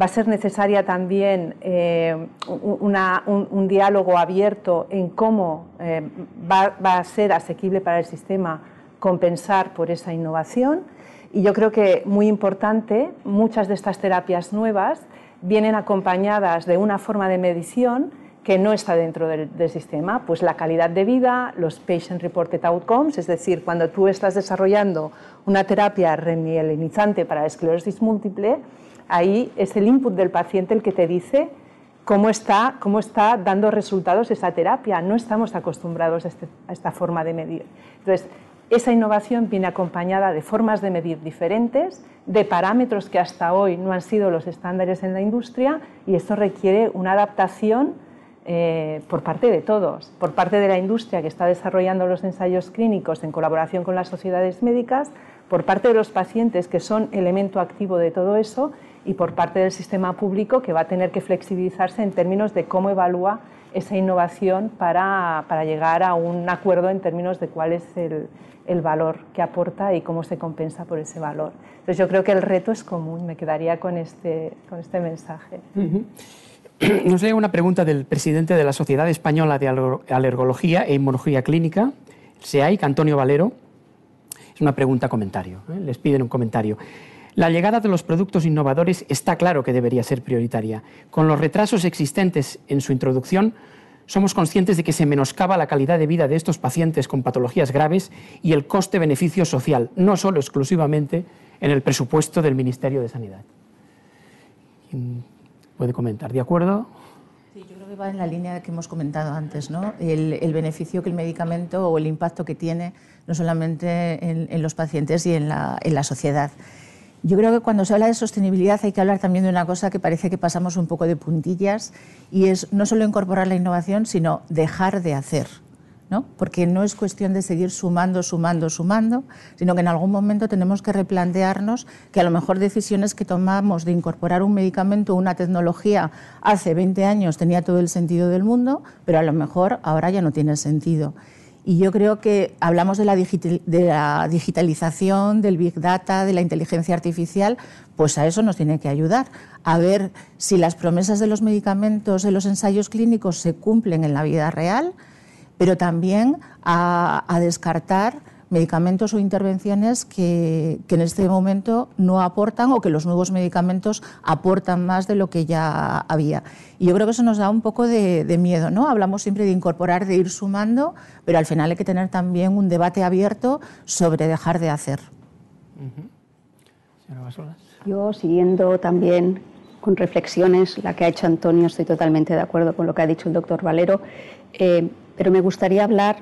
Va a ser necesaria también eh, un, diálogo abierto en cómo eh, va, a ser asequible para el sistema compensar por esa innovación. Y yo creo que muy importante, muchas de estas terapias nuevas vienen acompañadas de una forma de medición que no está dentro del, del, sistema, pues la calidad de vida, los patient reported outcomes, es decir, cuando tú estás desarrollando una terapia remielinizante para esclerosis múltiple, ahí es el input del paciente el que te dice cómo está, cómo está dando resultados esa terapia. No estamos acostumbrados a, este, esta forma de medir. Entonces, esa innovación viene acompañada de formas de medir diferentes, de parámetros que hasta hoy no han sido los estándares en la industria y esto requiere una adaptación eh, por parte de todos, por parte de la industria que está desarrollando los ensayos clínicos en colaboración con las sociedades médicas, por parte de los pacientes que son elemento activo de todo eso y por parte del sistema público que va a tener que flexibilizarse en términos de cómo evalúa esa innovación para, para llegar a un acuerdo en términos de cuál es el, el, valor que aporta y cómo se compensa por ese valor. Entonces yo creo que el reto es común, me quedaría con este, con este mensaje. Nos llega una pregunta del presidente de la Sociedad Española de Alergología e Inmunología Clínica, SEAIC, Antonio Valero. Es una pregunta comentario, ¿eh? les piden un comentario. La llegada de los productos innovadores está claro que debería ser prioritaria. Con los retrasos existentes en su introducción, somos conscientes de que se menoscaba la calidad de vida de estos pacientes con patologías graves y el coste-beneficio social, no solo exclusivamente en el presupuesto del Ministerio de Sanidad. ¿Puede comentar? ¿De acuerdo? Sí, yo creo que va en la línea que hemos comentado antes, ¿no? El, beneficio que el medicamento o el impacto que tiene no solamente en, los pacientes y en la, en la sociedad. Yo creo que cuando se habla de sostenibilidad hay que hablar también de una cosa que parece que pasamos un poco de puntillas y es no solo incorporar la innovación, sino dejar de hacer. ¿no? Porque no es cuestión de seguir sumando, sumando, sumando, sino que en algún momento tenemos que replantearnos que a lo mejor decisiones que tomamos de incorporar un medicamento o una tecnología hace 20 años tenía todo el sentido del mundo, pero a lo mejor ahora ya no tiene sentido. Y yo creo que hablamos de la, digitalización, del big data, de la inteligencia artificial, pues a eso nos tiene que ayudar, a ver si las promesas de los medicamentos en los ensayos clínicos se cumplen en la vida real, pero también a descartar medicamentos o intervenciones que, en este momento no aportan o que los nuevos medicamentos aportan más de lo que ya había. Y yo creo que eso nos da un poco de, miedo, ¿no? Hablamos siempre de incorporar, de ir sumando, pero al final hay que tener también un debate abierto sobre dejar de hacer. Yo, siguiendo también con reflexiones, la que ha hecho Antonio, estoy totalmente de acuerdo con lo que ha dicho el doctor Valero, eh, pero me gustaría hablar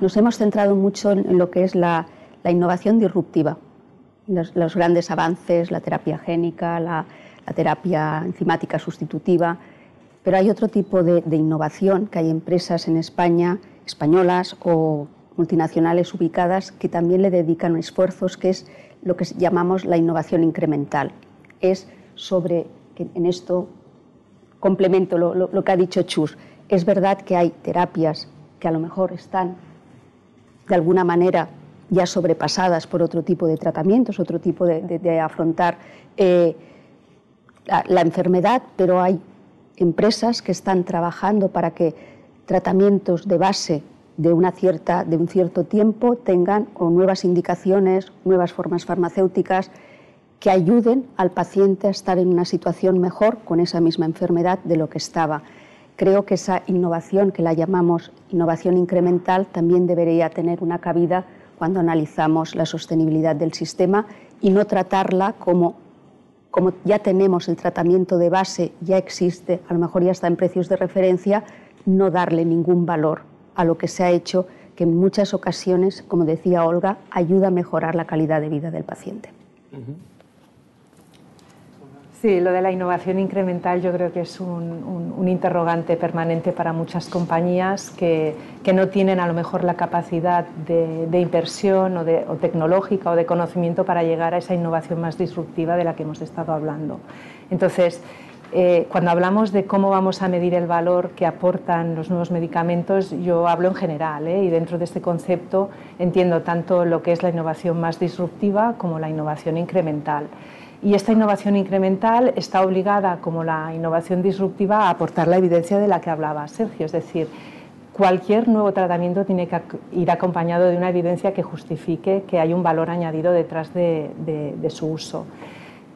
nos hemos centrado mucho en lo que es la, innovación disruptiva, los, grandes avances, la terapia génica, la, terapia enzimática sustitutiva, pero hay otro tipo de, innovación que hay empresas en España, españolas o multinacionales ubicadas, que también le dedican esfuerzos, que es lo que llamamos la innovación incremental. Es sobre, en esto complemento lo, lo que ha dicho Chus, es verdad que hay terapias que a lo mejor están de alguna manera ya sobrepasadas por otro tipo de tratamientos, otro tipo de, afrontar eh, la, enfermedad, pero hay empresas que están trabajando para que tratamientos de base de, una cierta, de un cierto tiempo tengan o nuevas indicaciones, nuevas formas farmacéuticas que ayuden al paciente a estar en una situación mejor con esa misma enfermedad de lo que estaba. Creo que esa innovación, que la llamamos innovación incremental, también debería tener una cabida cuando analizamos la sostenibilidad del sistema y no tratarla como, como ya tenemos el tratamiento de base, ya existe, a lo mejor ya está en precios de referencia, no darle ningún valor a lo que se ha hecho, que en muchas ocasiones, como decía Olga, ayuda a mejorar la calidad de vida del paciente. Sí, lo de la innovación incremental yo creo que es un, interrogante permanente para muchas compañías que, no tienen a lo mejor la capacidad de, inversión o, de, tecnológica o de conocimiento para llegar a esa innovación más disruptiva de la que hemos estado hablando. Entonces, eh, cuando hablamos de cómo vamos a medir el valor que aportan los nuevos medicamentos, yo hablo en general ¿eh? y dentro de este concepto entiendo tanto lo que es la innovación más disruptiva como la innovación incremental. Y esta innovación incremental está obligada, como la innovación disruptiva, a aportar la evidencia de la que hablaba Sergio. Es decir, cualquier nuevo tratamiento tiene que ir acompañado de una evidencia que justifique que hay un valor añadido detrás de, su uso.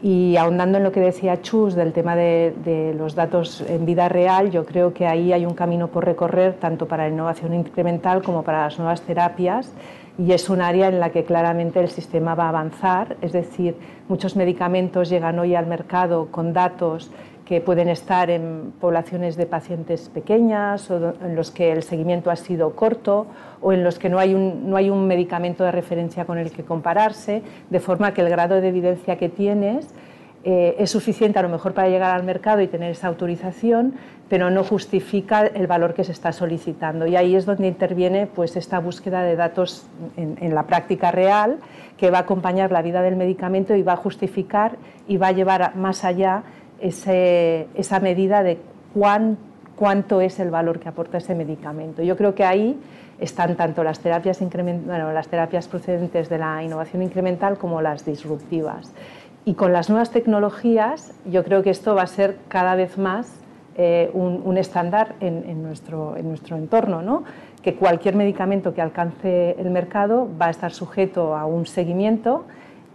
Y ahondando en lo que decía Chus del tema de, los datos en vida real, yo creo que ahí hay un camino por recorrer tanto para la innovación incremental como para las nuevas terapias y es un área en la que claramente el sistema va a avanzar, es decir, muchos medicamentos llegan hoy al mercado con datos que pueden estar en poblaciones de pacientes pequeñas o en los que el seguimiento ha sido corto o en los que no hay, un, no hay un medicamento de referencia con el que compararse, de forma que el grado de evidencia que tienes eh, es suficiente a lo mejor para llegar al mercado y tener esa autorización, pero no justifica el valor que se está solicitando. Y ahí es donde interviene pues, esta búsqueda de datos en, la práctica real que va a acompañar la vida del medicamento y va a justificar y va a llevar más allá esa medida de cuánto es el valor que aporta ese medicamento. Yo creo que ahí están tanto las terapias, bueno, las terapias procedentes de la innovación incremental como las disruptivas. Y con las nuevas tecnologías yo creo que esto va a ser cada vez más eh, un, estándar en, nuestro, en nuestro entorno, ¿no? que cualquier medicamento que alcance el mercado va a estar sujeto a un seguimiento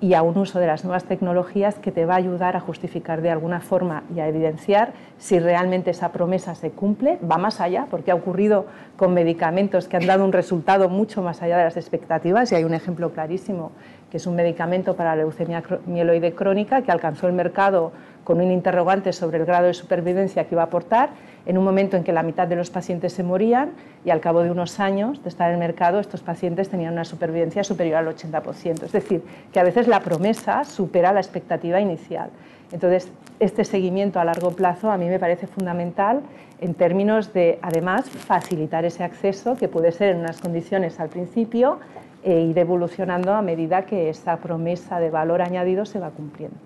y a un uso de las nuevas tecnologías que te va a ayudar a justificar de alguna forma y a evidenciar si realmente esa promesa se cumple, va más allá, porque ha ocurrido con medicamentos que han dado un resultado mucho más allá de las expectativas y hay un ejemplo clarísimo, que es un medicamento para la leucemia mieloide crónica que alcanzó el mercado con un interrogante sobre el grado de supervivencia que iba a aportar, en un momento en que la mitad de los pacientes se morían y al cabo de unos años de estar en el mercado estos pacientes tenían una supervivencia superior al 80%. Es decir, que a veces la promesa supera la expectativa inicial. Entonces, este seguimiento a largo plazo a mí me parece fundamental en términos de, además, facilitar ese acceso que puede ser en unas condiciones al principio e ir evolucionando a medida que esa promesa de valor añadido se va cumpliendo.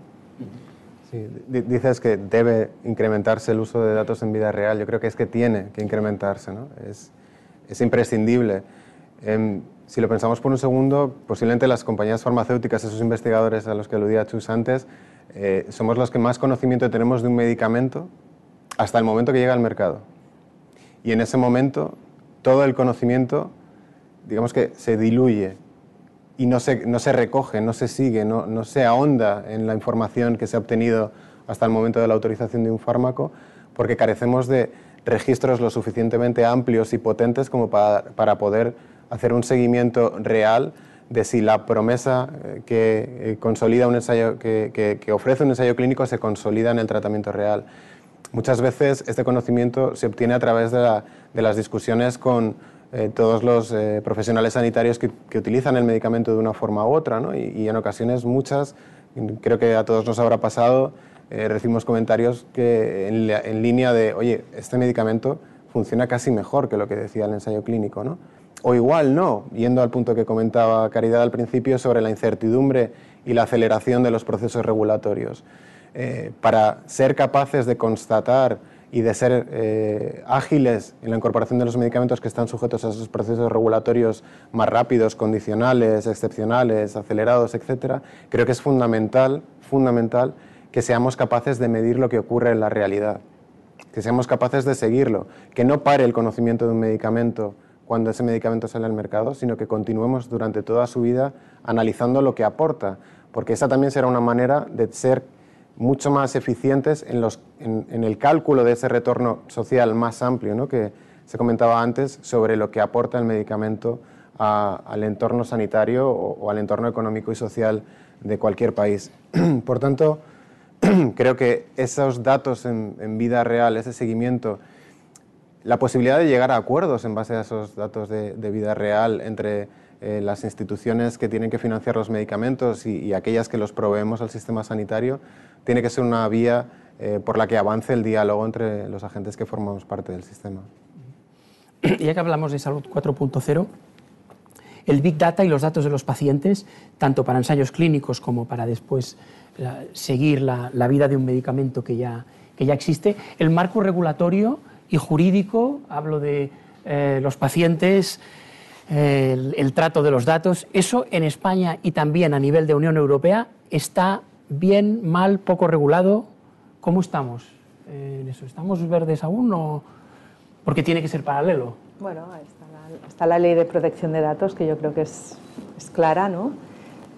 Sí, dices que debe incrementarse el uso de datos en vida real. Yo creo que es que tiene que incrementarse, ¿no? es, es imprescindible. Em, si lo pensamos por un segundo, posiblemente las compañías farmacéuticas, esos investigadores a los que aludía Chus antes, eh, somos los que más conocimiento tenemos de un medicamento hasta el momento que llega al mercado. Y en ese momento todo el conocimiento, digamos que se diluye y no se, no se recoge, no se sigue, no, no, se ahonda en la información que se ha obtenido hasta el momento de la autorización de un fármaco, porque carecemos de registros lo suficientemente amplios y potentes como para, para poder hacer un seguimiento real de si la promesa eh, que, eh, consolida un ensayo, que, que, que, ofrece un ensayo clínico se consolida en el tratamiento real. Muchas veces este conocimiento se obtiene a través de, la, de las discusiones con eh, todos los eh, profesionales sanitarios que, utilizan el medicamento de una forma u otra, ¿no? y, en ocasiones muchas, creo que a todos nos habrá pasado, eh, recibimos comentarios que en, línea de, oye, este medicamento funciona casi mejor que lo que decía el ensayo clínico, ¿no? O igual no, yendo al punto que comentaba Caridad al principio sobre la incertidumbre y la aceleración de los procesos regulatorios. para ser capaces de constatar y de ser eh, ágiles en la incorporación de los medicamentos que están sujetos a esos procesos regulatorios más rápidos, condicionales, excepcionales, acelerados, etc., creo que es fundamental, fundamental que seamos capaces de medir lo que ocurre en la realidad, que seamos capaces de seguirlo, que no pare el conocimiento de un medicamento cuando ese medicamento sale al mercado, sino que continuemos durante toda su vida analizando lo que aporta, porque esa también será una manera de ser mucho más eficientes en, el cálculo de ese retorno social más amplio ¿no? que se comentaba antes sobre lo que aporta el medicamento al entorno sanitario o, al entorno económico y social de cualquier país. Por tanto, creo que esos datos en, vida real, ese seguimiento, la posibilidad de llegar a acuerdos en base a esos datos de, vida real entre eh, las instituciones que tienen que financiar los medicamentos y, aquellas que los proveemos al sistema sanitario, tiene que ser una vía eh, por la que avance el diálogo entre los agentes que formamos parte del sistema. Ya que hablamos de salud 4.0, el Big Data y los datos de los pacientes, tanto para ensayos clínicos como para después seguir la, vida de un medicamento que ya, que ya existe, el marco regulatorio y jurídico, hablo de eh, los pacientes, el, trato de los datos, eso en España y también a nivel de Unión Europea está bien, mal, poco regulado. ¿Cómo estamos en? ¿Estamos verdes aún o porque tiene que ser paralelo? Bueno, está la, ley de protección de datos que yo creo que es clara, ¿no?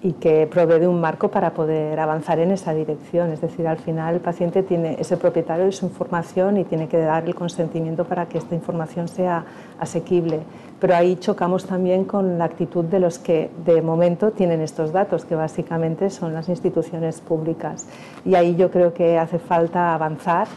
Y que provee de un marco para poder avanzar en esa dirección. Es decir, al final el paciente es el propietario de su información y tiene que dar el consentimiento para que esta información sea asequible. Pero ahí chocamos también con la actitud de los que de momento tienen estos datos, que básicamente son las instituciones públicas. Y ahí yo creo que hace falta avanzar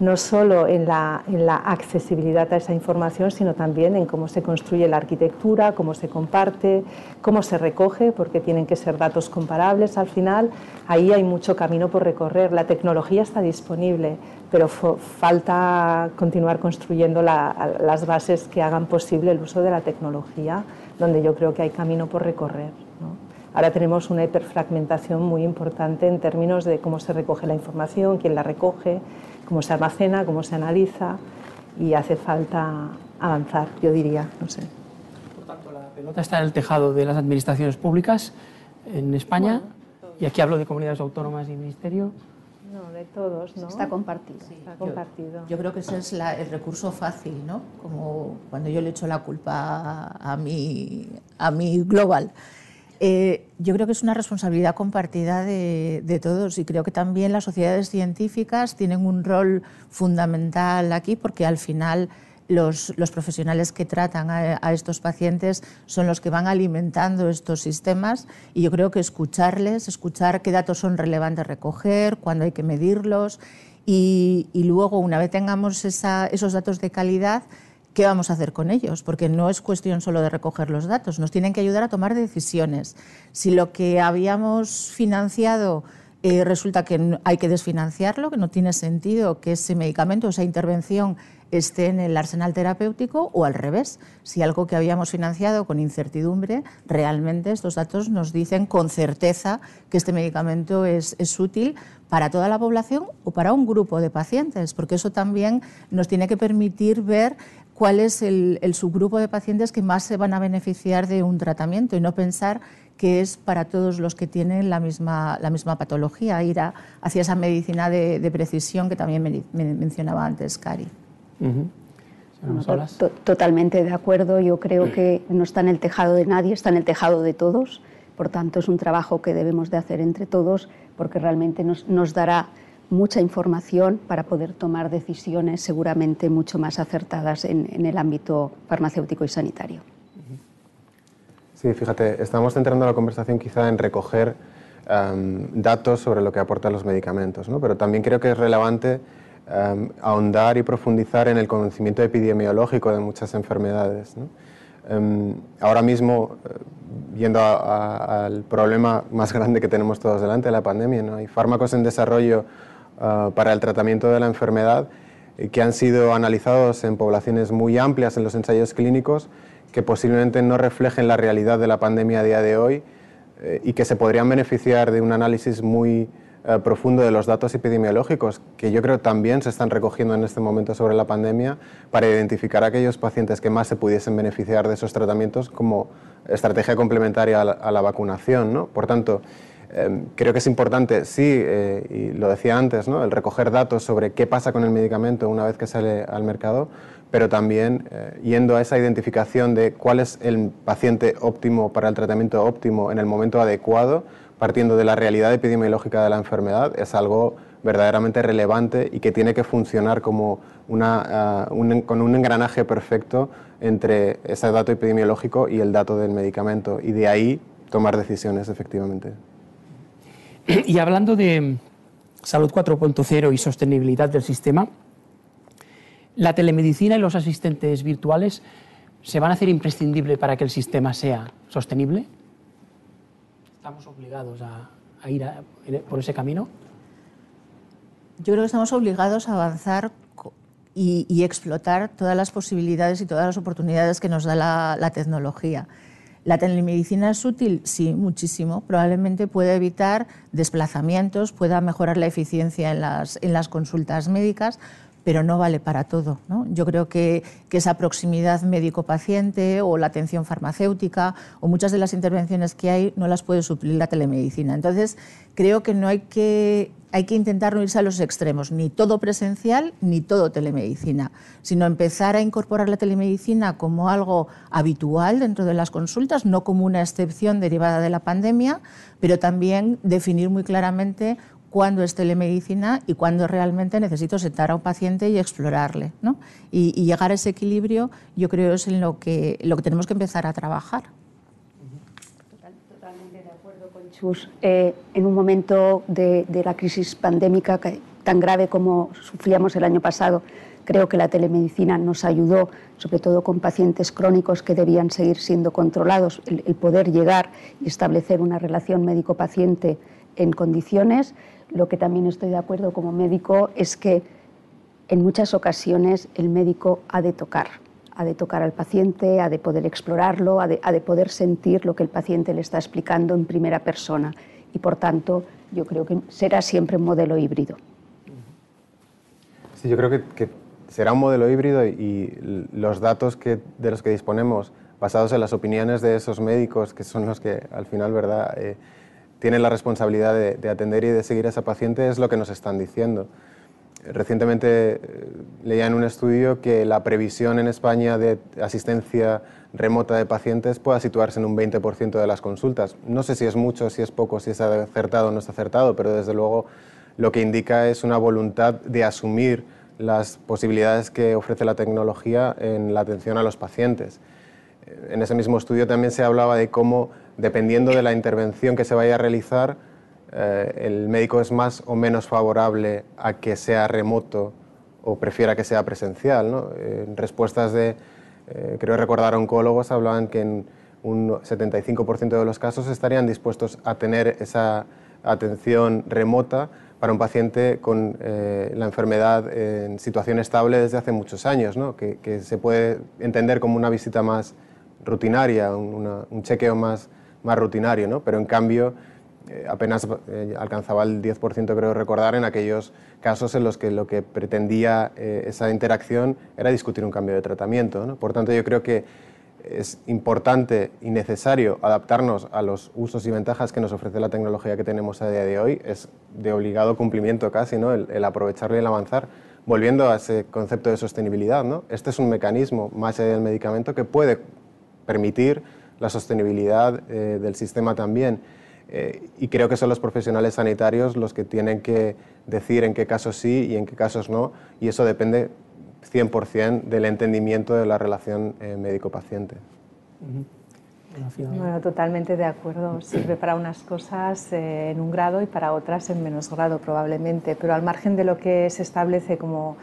no solo en la, accesibilidad a esa información, sino también en cómo se construye la arquitectura, cómo se comparte, cómo se recoge, porque tienen que ser datos comparables al final. Ahí hay mucho camino por recorrer. La tecnología está disponible, pero falta continuar construyendo las bases que hagan posible el uso de la tecnología, donde yo creo que hay camino por recorrer. Ahora tenemos una hiperfragmentación muy importante en términos de cómo se recoge la información, quién la recoge, cómo se almacena, cómo se analiza y hace falta avanzar, yo diría, no sé. Por tanto, la pelota está en el tejado de las administraciones públicas en España y aquí hablo de comunidades autónomas y ministerio. No, de todos, ¿no? Está compartido. está compartido. Yo, creo que ese es el recurso fácil, ¿no? Como cuando yo le echo la culpa a mi, a mi global. Eh, yo creo que es una responsabilidad compartida de, todos y creo que también las sociedades científicas tienen un rol fundamental aquí porque al final los, profesionales que tratan a, estos pacientes son los que van alimentando estos sistemas y yo creo que escucharles, escuchar qué datos son relevantes recoger, cuándo hay que medirlos y, luego una vez tengamos esos datos de calidad, ¿qué vamos a hacer con ellos? Porque no es cuestión solo de recoger los datos, nos tienen que ayudar a tomar decisiones. Si lo que habíamos financiado eh, resulta que hay que desfinanciarlo, que no tiene sentido que ese medicamento, esa intervención esté en el arsenal terapéutico o al revés. Si algo que habíamos financiado con incertidumbre, realmente estos datos nos dicen con certeza que este medicamento es, es útil para toda la población o para un grupo de pacientes, porque eso también nos tiene que permitir ver cuál es el, subgrupo de pacientes que más se van a beneficiar de un tratamiento y no pensar que es para todos los que tienen la misma, la misma patología, ir hacia esa medicina de, precisión que también me, mencionaba antes Cari. totalmente de acuerdo, yo creo que no está en el tejado de nadie, está en el tejado de todos, por tanto es un trabajo que debemos de hacer entre todos porque realmente nos, nos dará mucha información para poder tomar decisiones seguramente mucho más acertadas en, el ámbito farmacéutico y sanitario. Sí, fíjate, estamos centrando la conversación quizá en recoger em, datos sobre lo que aportan los medicamentos, ¿no? pero también creo que es relevante em, ahondar y profundizar en el conocimiento epidemiológico de muchas enfermedades. Em, ahora mismo, eh, viendo al problema más grande que tenemos todos delante, la pandemia, ¿no? hay fármacos en desarrollo Ah, para el tratamiento de la enfermedad eh, que han sido analizados en poblaciones muy amplias en los ensayos clínicos que posiblemente no reflejen la realidad de la pandemia a día de hoy eh, y que se podrían beneficiar de un análisis muy eh, profundo de los datos epidemiológicos que yo creo también se están recogiendo en este momento sobre la pandemia para identificar a aquellos pacientes que más se pudiesen beneficiar de esos tratamientos como estrategia complementaria a la, vacunación. ¿no? Por tanto, em, creo que es importante, sí, eh, y lo decía antes, ¿no? el recoger datos sobre qué pasa con el medicamento una vez que sale al mercado, pero también eh, yendo a esa identificación de cuál es el paciente óptimo para el tratamiento óptimo en el momento adecuado partiendo de la realidad epidemiológica de la enfermedad es algo verdaderamente relevante y que tiene que funcionar como una, uh, con un engranaje perfecto entre ese dato epidemiológico y el dato del medicamento y de ahí tomar decisiones efectivamente. Y hablando de salud 4.0 y sostenibilidad del sistema, la telemedicina y los asistentes virtuales se van a hacer imprescindibles para que el sistema sea sostenible estamos obligados a, ir por ese camino? Yo creo que estamos obligados a avanzar y, explotar todas las posibilidades y todas las oportunidades que nos da la, tecnología. ¿La telemedicina es útil? Sí, muchísimo. Probablemente puede evitar desplazamientos, pueda mejorar la eficiencia en las, en las consultas médicas, pero no vale para todo. ¿no? Yo creo que, que esa proximidad médico-paciente o la atención farmacéutica o muchas de las intervenciones que hay no las puede suplir la telemedicina. Entonces, creo que no hay que, hay que intentar no irse a los extremos, ni todo presencial ni todo telemedicina, sino empezar a incorporar la telemedicina como algo habitual dentro de las consultas, no como una excepción derivada de la pandemia, pero también definir muy claramente cuándo es telemedicina y cuándo realmente necesito sentar a un paciente y explorarle. ¿no? Y, llegar a ese equilibrio yo creo es en lo que, lo que tenemos que empezar a trabajar. totalmente de acuerdo con Chus. Eh, en un momento de, de la crisis pandémica tan grave como sufríamos el año pasado, creo que la telemedicina nos ayudó, sobre todo con pacientes crónicos que debían seguir siendo controlados, el, el poder llegar y establecer una relación médico-paciente en condiciones lo que también estoy de acuerdo como médico es que en muchas ocasiones el médico ha de tocar, ha de tocar al paciente, ha de poder explorarlo, ha de, poder sentir lo que el paciente le está explicando en primera persona. Y por tanto, yo creo que será siempre un modelo híbrido. Sí, yo creo que, será un modelo híbrido y los datos de los que disponemos, basados en las opiniones de esos médicos, que son los que al final, ¿verdad? Eh, tiene la responsabilidad de, atender y de seguir a esa paciente es lo que nos están diciendo. Recientemente eh, leía en un estudio que la previsión en España de asistencia remota de pacientes pueda situarse en un 20% de las consultas. No sé si es mucho, si es poco, si es acertado o no está acertado, pero desde luego lo que indica es una voluntad de asumir las posibilidades que ofrece la tecnología en la atención a los pacientes. En ese mismo estudio también se hablaba de cómo dependiendo de la intervención que se vaya a realizar, eh, el médico es más o menos favorable a que sea remoto o prefiera que sea presencial. ¿no? Respuestas de, eh, creo recordar, oncólogos hablaban que en un 75% de los casos estarían dispuestos a tener esa atención remota para un paciente con eh, la enfermedad en situación estable desde hace muchos años, ¿no? que, que, se puede entender como una visita más rutinaria, un chequeo más más rutinario, ¿no? pero en cambio eh, apenas eh, alcanzaba el 10%, creo recordar, en aquellos casos en los que lo que pretendía eh, esa interacción era discutir un cambio de tratamiento. ¿no? Por tanto, yo creo que es importante y necesario adaptarnos a los usos y ventajas que nos ofrece la tecnología que tenemos a día de hoy. Es de obligado cumplimiento casi ¿no? el, el aprovecharlo y el avanzar. Volviendo a ese concepto de sostenibilidad, ¿no? este es un mecanismo más allá del medicamento que puede permitir la sostenibilidad eh, del sistema también. Eh, y creo que son los profesionales sanitarios los que tienen que decir en qué casos sí y en qué casos no, y eso depende 100% del entendimiento de la relación eh, médico-paciente. Bueno, totalmente de acuerdo. Sirve para unas cosas en un grado y para otras en menos grado probablemente, pero al margen de lo que se establece como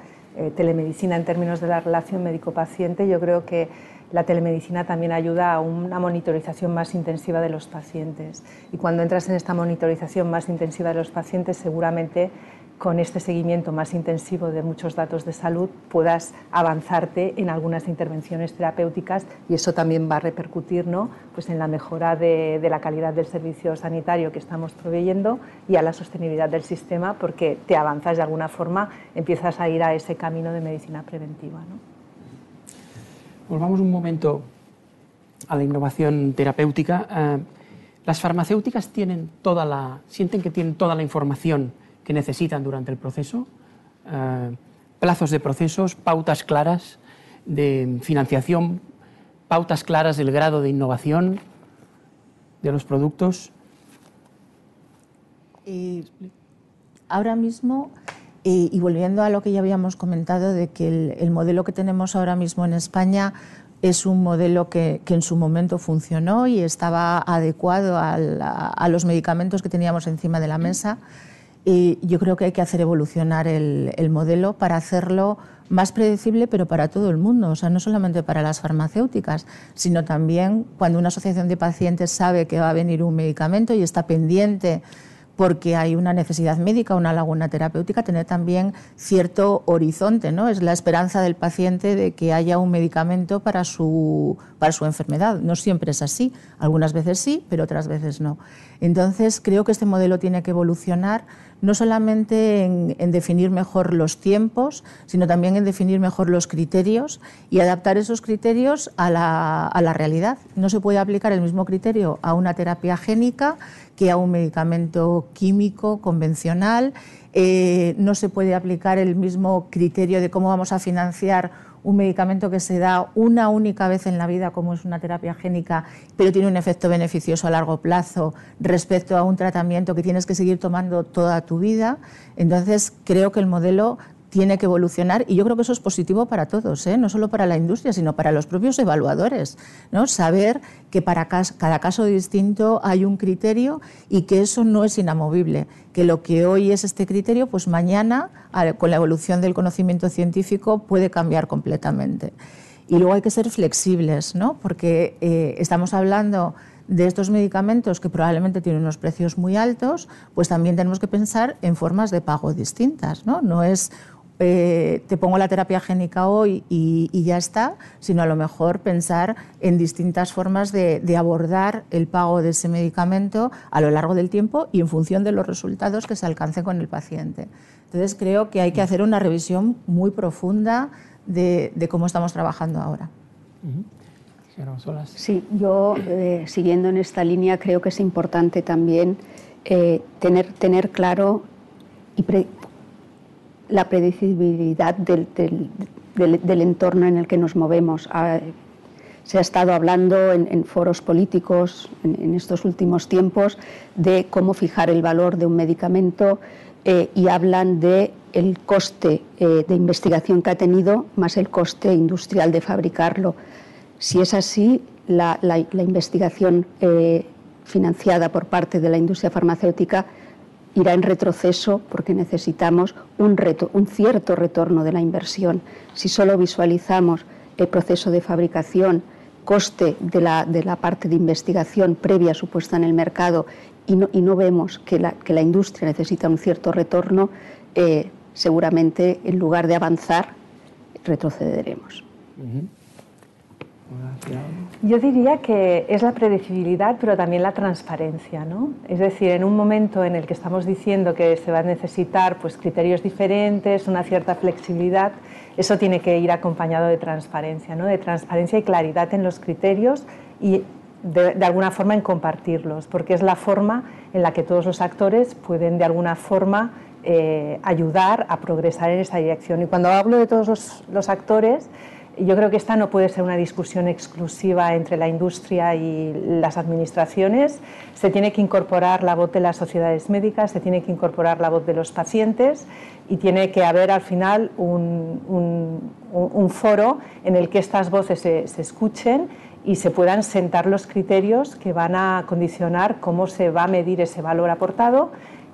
telemedicina en términos de la relación médico-paciente, yo creo que la telemedicina también ayuda a una monitorización más intensiva de los pacientes. Y cuando entras en esta monitorización más intensiva de los pacientes, seguramente con este seguimiento más intensivo de muchos datos de salud puedas avanzarte en algunas intervenciones terapéuticas y eso también va a repercutir ¿no? pues en la mejora de, la calidad del servicio sanitario que estamos proveyendo y a la sostenibilidad del sistema porque te avanzas de alguna forma, empiezas a ir a ese camino de medicina preventiva. Volvamos un momento a la innovación terapéutica. Eh, las farmacéuticas tienen toda la, sienten que tienen toda la información que necesitan durante el proceso, eh, plazos de procesos, pautas claras de financiación, pautas claras del grado de innovación de los productos. ahora mismo, y volviendo a lo que ya habíamos comentado, de que el, modelo que tenemos ahora mismo en España es un modelo que, en su momento funcionó y estaba adecuado a, los medicamentos que teníamos encima de la mesa. Y yo creo que hay que hacer evolucionar el, modelo para hacerlo más predecible, pero para todo el mundo, o sea, no solamente para las farmacéuticas, sino también cuando una asociación de pacientes sabe que va a venir un medicamento y está pendiente porque hay una necesidad médica, una laguna terapéutica, tener también cierto horizonte, ¿no? Es la esperanza del paciente de que haya un medicamento para su, para su enfermedad. No siempre es así, algunas veces sí, pero otras veces no. Entonces, creo que este modelo tiene que evolucionar no solamente en, definir mejor los tiempos, sino también en definir mejor los criterios y adaptar esos criterios a la, realidad. No se puede aplicar el mismo criterio a una terapia génica que a un medicamento químico convencional. Eh, no se puede aplicar el mismo criterio de cómo vamos a financiar un medicamento que se da una única vez en la vida, como es una terapia génica, pero tiene un efecto beneficioso a largo plazo respecto a un tratamiento que tienes que seguir tomando toda tu vida. Entonces, creo que el modelo tiene que evolucionar y yo creo que eso es positivo para todos, ¿eh? no solo para la industria, sino para los propios evaluadores. ¿no? Saber que para cada caso distinto hay un criterio y que eso no es inamovible, que lo que hoy es este criterio, pues mañana, con la evolución del conocimiento científico, puede cambiar completamente. Y luego hay que ser flexibles, ¿no? porque eh, estamos hablando de estos medicamentos que probablemente tienen unos precios muy altos, pues también tenemos que pensar en formas de pago distintas. No, es eh, te pongo la terapia génica hoy y, ya está, sino a lo mejor pensar en distintas formas de, abordar el pago de ese medicamento a lo largo del tiempo y en función de los resultados que se alcancen con el paciente. Entonces creo que hay que hacer una revisión muy profunda de, cómo estamos trabajando ahora. Sí, yo eh, siguiendo en esta línea creo que es importante también eh, tener, tener claro y la predecibilidad del, entorno en el que nos movemos. Ah, se ha estado hablando en, foros políticos en, estos últimos tiempos de cómo fijar el valor de un medicamento eh, y hablan de el coste eh, de investigación que ha tenido más el coste industrial de fabricarlo. Si es así, la, investigación eh, financiada por parte de la industria farmacéutica irá en retroceso porque necesitamos un, reto, un cierto retorno de la inversión. Si solo visualizamos el proceso de fabricación, coste de la, parte de investigación previa supuesta en el mercado y no, vemos que la, que la, industria necesita un cierto retorno, eh, seguramente en lugar de avanzar, retrocederemos. Yo diría que es la predecibilidad, pero también la transparencia, ¿no? Es decir, en un momento en el que estamos diciendo que se va a necesitar pues, criterios diferentes, una cierta flexibilidad, eso tiene que ir acompañado de transparencia, ¿no? De transparencia y claridad en los criterios y de, alguna forma en compartirlos, porque es la forma en la que todos los actores pueden de alguna forma eh, ayudar a progresar en esa dirección. Y cuando hablo de todos los, los actores, yo creo que esta no puede ser una discusión exclusiva entre la industria y las administraciones. Se tiene que incorporar la voz de las sociedades médicas, se tiene que incorporar la voz de los pacientes y tiene que haber al final un, foro en el que estas voces se, se escuchen y se puedan sentar los criterios que van a condicionar cómo se va a medir ese valor aportado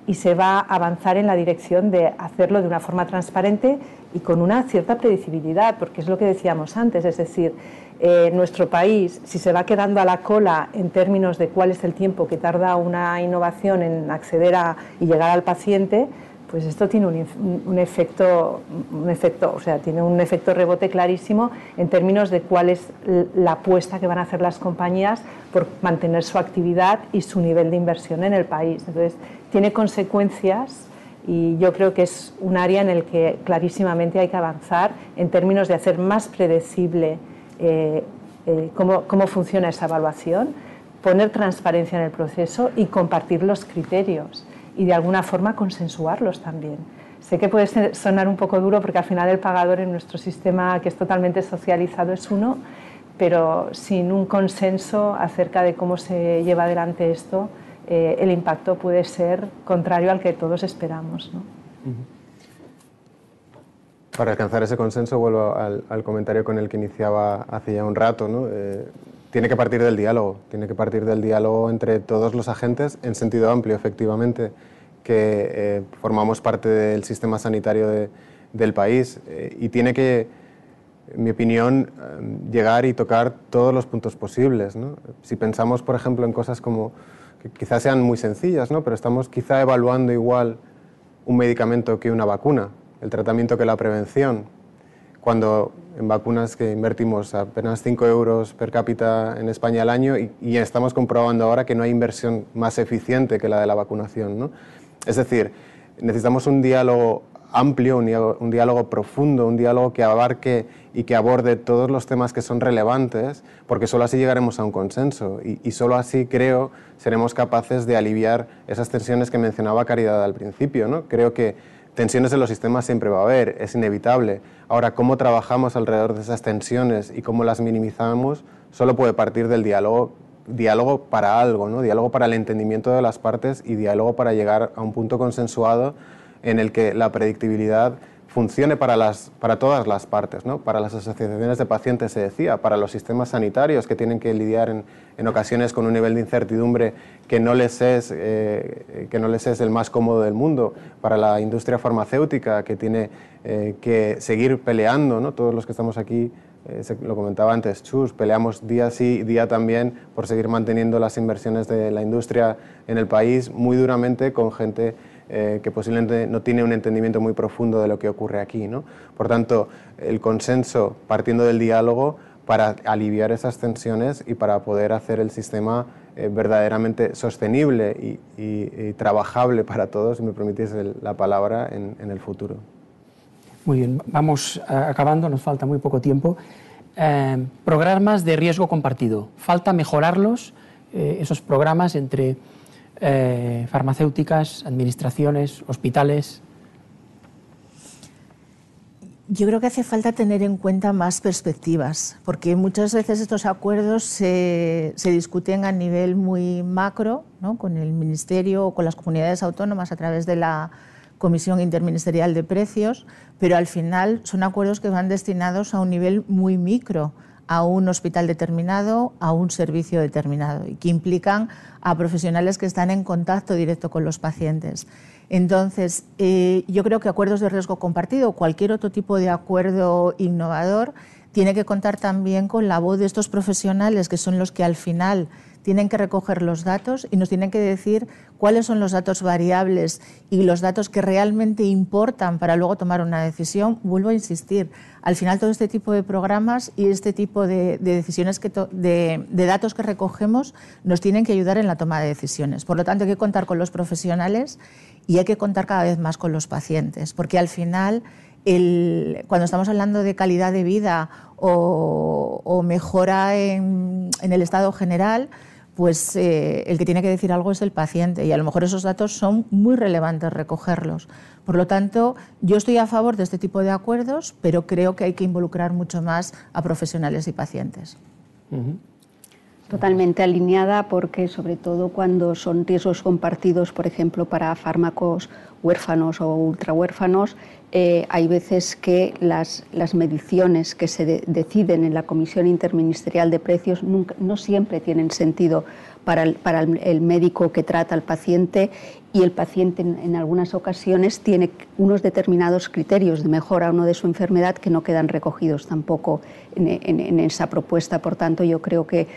y se va a avanzar en la dirección de hacerlo de una forma transparente y con una cierta predecibilidad, porque es lo que decíamos antes, es decir, eh, nuestro país, si se va quedando a la cola en términos de cuál es el tiempo que tarda una innovación en acceder a, y llegar al paciente, pues esto tiene un, efecto, un efecto, o sea, tiene un efecto rebote clarísimo en términos de cuál es la apuesta que van a hacer las compañías por mantener su actividad y su nivel de inversión en el país. Entonces, tiene consecuencias y yo creo que es un área en el que clarísimamente hay que avanzar en términos de hacer más predecible eh, eh, cómo, cómo funciona esa evaluación, poner transparencia en el proceso y compartir los criterios y de alguna forma consensuarlos también. Sé que puede sonar un poco duro porque al final el pagador en nuestro sistema que es totalmente socializado es uno, pero sin un consenso acerca de cómo se lleva adelante esto, eh, el impacto puede ser contrario al que todos esperamos. Para alcanzar ese consenso, vuelvo al, comentario con el que iniciaba hace ya un rato. ¿no? Eh, tiene que partir del diálogo, tiene que partir del diálogo entre todos los agentes en sentido amplio, efectivamente, que eh, formamos parte del sistema sanitario del país y tiene que, en mi opinión, llegar y tocar todos los puntos posibles. ¿no? Si pensamos, por ejemplo, en cosas como que quizás sean muy sencillas, ¿no? pero estamos quizá evaluando igual un medicamento que una vacuna, el tratamiento que la prevención, cuando en vacunas que invertimos apenas 5 euros per cápita en España al año y, estamos comprobando ahora que no hay inversión más eficiente que la de la vacunación. ¿no? Es decir, necesitamos un diálogo amplio, un diálogo, profundo, un diálogo que abarque y que aborde todos los temas que son relevantes, porque solo así llegaremos a un consenso y, y solo así creo seremos capaces de aliviar esas tensiones que mencionaba Caridad al principio. ¿no? Creo que tensiones en los sistemas siempre va a haber, es inevitable. Ahora, cómo trabajamos alrededor de esas tensiones y cómo las minimizamos solo puede partir del diálogo diálogo para algo, ¿no? diálogo para el entendimiento de las partes y diálogo para llegar a un punto consensuado en el que la predictibilidad funcione para, las, para todas las partes, ¿no? para las asociaciones de pacientes se decía, para los sistemas sanitarios que tienen que lidiar en, en ocasiones con un nivel de incertidumbre que no, les es, eh, que no les es el más cómodo del mundo, para la industria farmacéutica que tiene eh, que seguir peleando, ¿no? todos los que estamos aquí, eh, lo comentaba antes Chus, peleamos día sí, día también por seguir manteniendo las inversiones de la industria en el país muy duramente con gente eh, que posiblemente no tiene un entendimiento muy profundo de lo que ocurre aquí. ¿no? Por tanto, el consenso partiendo del diálogo para aliviar esas tensiones y para poder hacer el sistema eh, verdaderamente sostenible y, trabajable para todos, si me permitís la palabra, en, el futuro. Muy bien, vamos eh, acabando, nos falta muy poco tiempo. programas de riesgo compartido. Falta mejorarlos, esos programas entre eh, farmacéuticas, administraciones, hospitales? Yo creo que hace falta tener en cuenta más perspectivas, porque muchas veces estos acuerdos se, discuten a nivel muy macro, con el Ministerio o con las comunidades autónomas a través de la Comisión Interministerial de Precios, pero al final son acuerdos que van destinados a un nivel muy micro a un hospital determinado, a un servicio determinado y que implican a profesionales que están en contacto directo con los pacientes. Entonces, eh, yo creo que acuerdos de riesgo compartido, cualquier otro tipo de acuerdo innovador, tiene que contar también con la voz de estos profesionales que son los que al final tienen que recoger los datos y nos tienen que decir cuáles son los datos variables y los datos que realmente importan para luego tomar una decisión. Vuelvo a insistir, al final todo este tipo de programas y este tipo de, decisiones que de, datos que recogemos nos tienen que ayudar en la toma de decisiones. Por lo tanto, hay que contar con los profesionales y hay que contar cada vez más con los pacientes, porque al final cuando estamos hablando de calidad de vida o, mejora en, el estado general, pues eh, el que tiene que decir algo es el paciente y a lo mejor esos datos son muy relevantes recogerlos. Por lo tanto, yo estoy a favor de este tipo de acuerdos, pero creo que hay que involucrar mucho más a profesionales y pacientes. Totalmente alineada porque sobre todo cuando son riesgos compartidos, por ejemplo, para fármacos huérfanos o ultrahuérfanos, eh, hay veces que las, mediciones que se deciden en la Comisión Interministerial de Precios no siempre tienen sentido para, el, médico que trata al paciente y el paciente en, algunas ocasiones tiene unos determinados criterios de mejora o no de su enfermedad que no quedan recogidos tampoco en, esa propuesta. Por tanto, yo creo que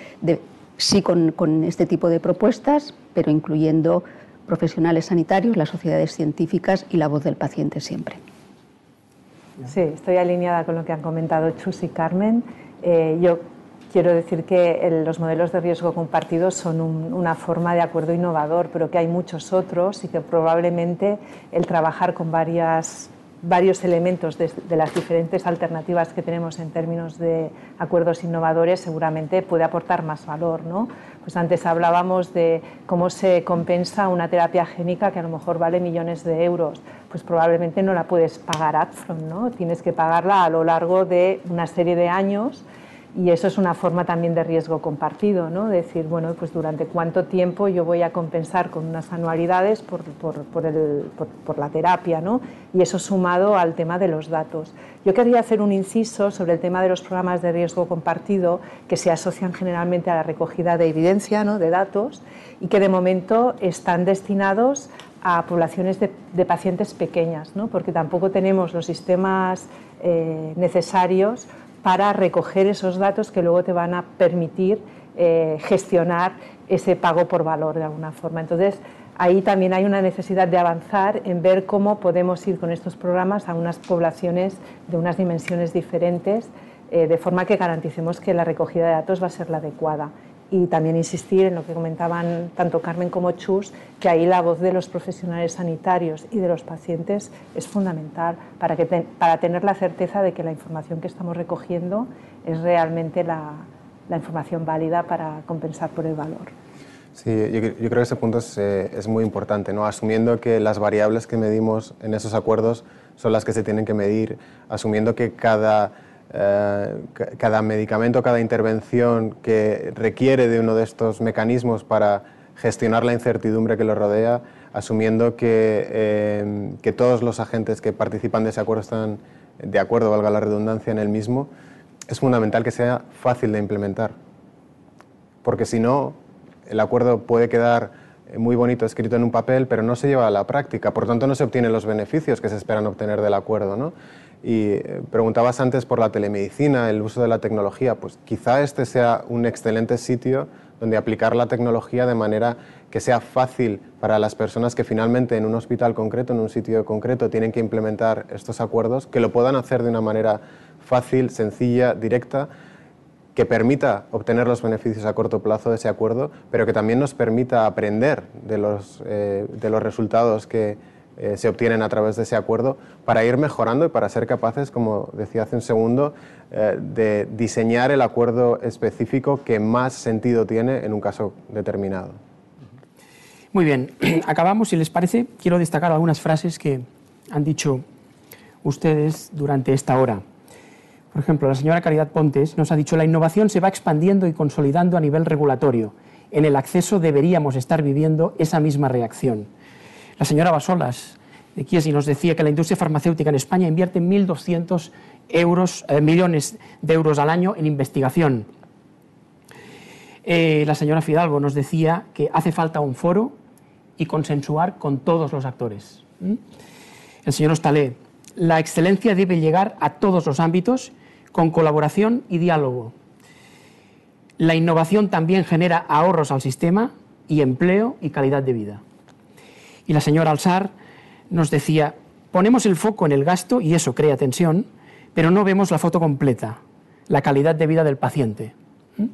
sí con este tipo de propuestas, pero incluyendo profesionales sanitarios, las sociedades científicas y la voz del paciente siempre. Sí, estoy alineada con lo que han comentado Chus y Carmen. Eh, yo quiero decir que los modelos de riesgo compartido son una forma de acuerdo innovador, pero que hay muchos otros y que probablemente el trabajar con varios elementos de, las diferentes alternativas que tenemos en términos de acuerdos innovadores seguramente puede aportar más valor. ¿no? Pues antes hablábamos de cómo se compensa una terapia génica que a lo mejor vale millones de euros. Pues probablemente no la puedes pagar upfront, ¿no? tienes que pagarla a lo largo de una serie de años y eso es una forma también de riesgo compartido, ¿no? decir, bueno, pues durante cuánto tiempo yo voy a compensar con unas anualidades por, por, por, el, por, la terapia, ¿no? y eso sumado al tema de los datos. Yo quería hacer un inciso sobre el tema de los programas de riesgo compartido que se asocian generalmente a la recogida de evidencia, ¿no? de datos, y que de momento están destinados a poblaciones de, pacientes pequeñas, ¿no? porque tampoco tenemos los sistemas eh, necesarios para recoger esos datos que luego te van a permitir eh, gestionar ese pago por valor de alguna forma. Entonces, ahí también hay una necesidad de avanzar en ver cómo podemos ir con estos programas a unas poblaciones de unas dimensiones diferentes, eh, de forma que garanticemos que la recogida de datos va a ser la adecuada y también insistir en lo que comentaban tanto Carmen como Chus, que ahí la voz de los profesionales sanitarios y de los pacientes es fundamental para, que para tener la certeza de que la información que estamos recogiendo es realmente la, la información válida para compensar por el valor. Sí, yo, yo creo que ese punto es, eh, es, muy importante, ¿no? asumiendo que las variables que medimos en esos acuerdos son las que se tienen que medir, asumiendo que cada eh, cada medicamento, cada intervención que requiere de uno de estos mecanismos para gestionar la incertidumbre que lo rodea, asumiendo que, eh, que todos los agentes que participan de ese acuerdo están de acuerdo, valga la redundancia, en el mismo, es fundamental que sea fácil de implementar. Porque si no, el acuerdo puede quedar muy bonito escrito en un papel, pero no se lleva a la práctica, por tanto no se obtienen los beneficios que se esperan obtener del acuerdo. ¿no? Y eh, preguntabas antes por la telemedicina, el uso de la tecnología, pues quizá este sea un excelente sitio donde aplicar la tecnología de manera que sea fácil para las personas que finalmente en un hospital concreto, en un sitio concreto, tienen que implementar estos acuerdos, que lo puedan hacer de una manera fácil, sencilla, directa, que permita obtener los beneficios a corto plazo de ese acuerdo, pero que también nos permita aprender de los, eh, de los resultados que, eh, se obtienen a través de ese acuerdo para ir mejorando y para ser capaces, como decía hace un segundo, eh, de diseñar el acuerdo específico que más sentido tiene en un caso determinado. Muy bien, acabamos, si les parece, quiero destacar algunas frases que han dicho ustedes durante esta hora. Por ejemplo, la señora Caridad Pontes nos ha dicho la innovación se va expandiendo y consolidando a nivel regulatorio. En el acceso deberíamos estar viviendo esa misma reacción. La señora Basolas de Chiesi nos decía que la industria farmacéutica en España invierte 1.200 euros, eh, millones de euros al año en investigación. Eh, la señora Fidalgo nos decía que hace falta un foro y consensuar con todos los actores. El señor Ostalé, la excelencia debe llegar a todos los ámbitos con colaboración y diálogo. La innovación también genera ahorros al sistema y empleo y calidad de vida. Y la señora Alzar nos decía, ponemos el foco en el gasto y eso crea tensión, pero no vemos la foto completa, la calidad de vida del paciente. ¿Mm?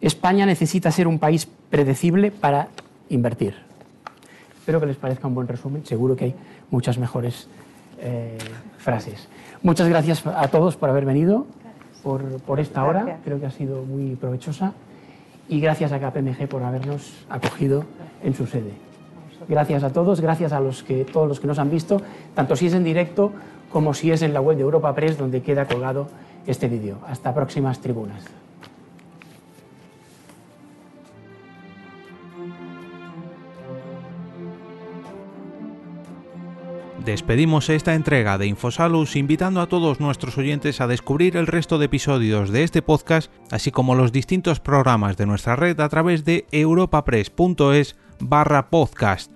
España necesita ser un país predecible para invertir. Espero que les parezca un buen resumen, seguro que hay muchas mejores eh, frases. Muchas gracias a todos por haber venido, por, por esta hora, creo que ha sido muy provechosa, y gracias a KPMG por habernos acogido en su sede. Gracias a todos, gracias a los que, todos los que nos han visto, tanto si es en directo como si es en la web de Europa Press donde queda colgado este vídeo. Hasta próximas tribunas. Despedimos esta entrega de Infosalus invitando a todos nuestros oyentes a descubrir el resto de episodios de este podcast, así como los distintos programas de nuestra red a través de europapress.es barra podcast.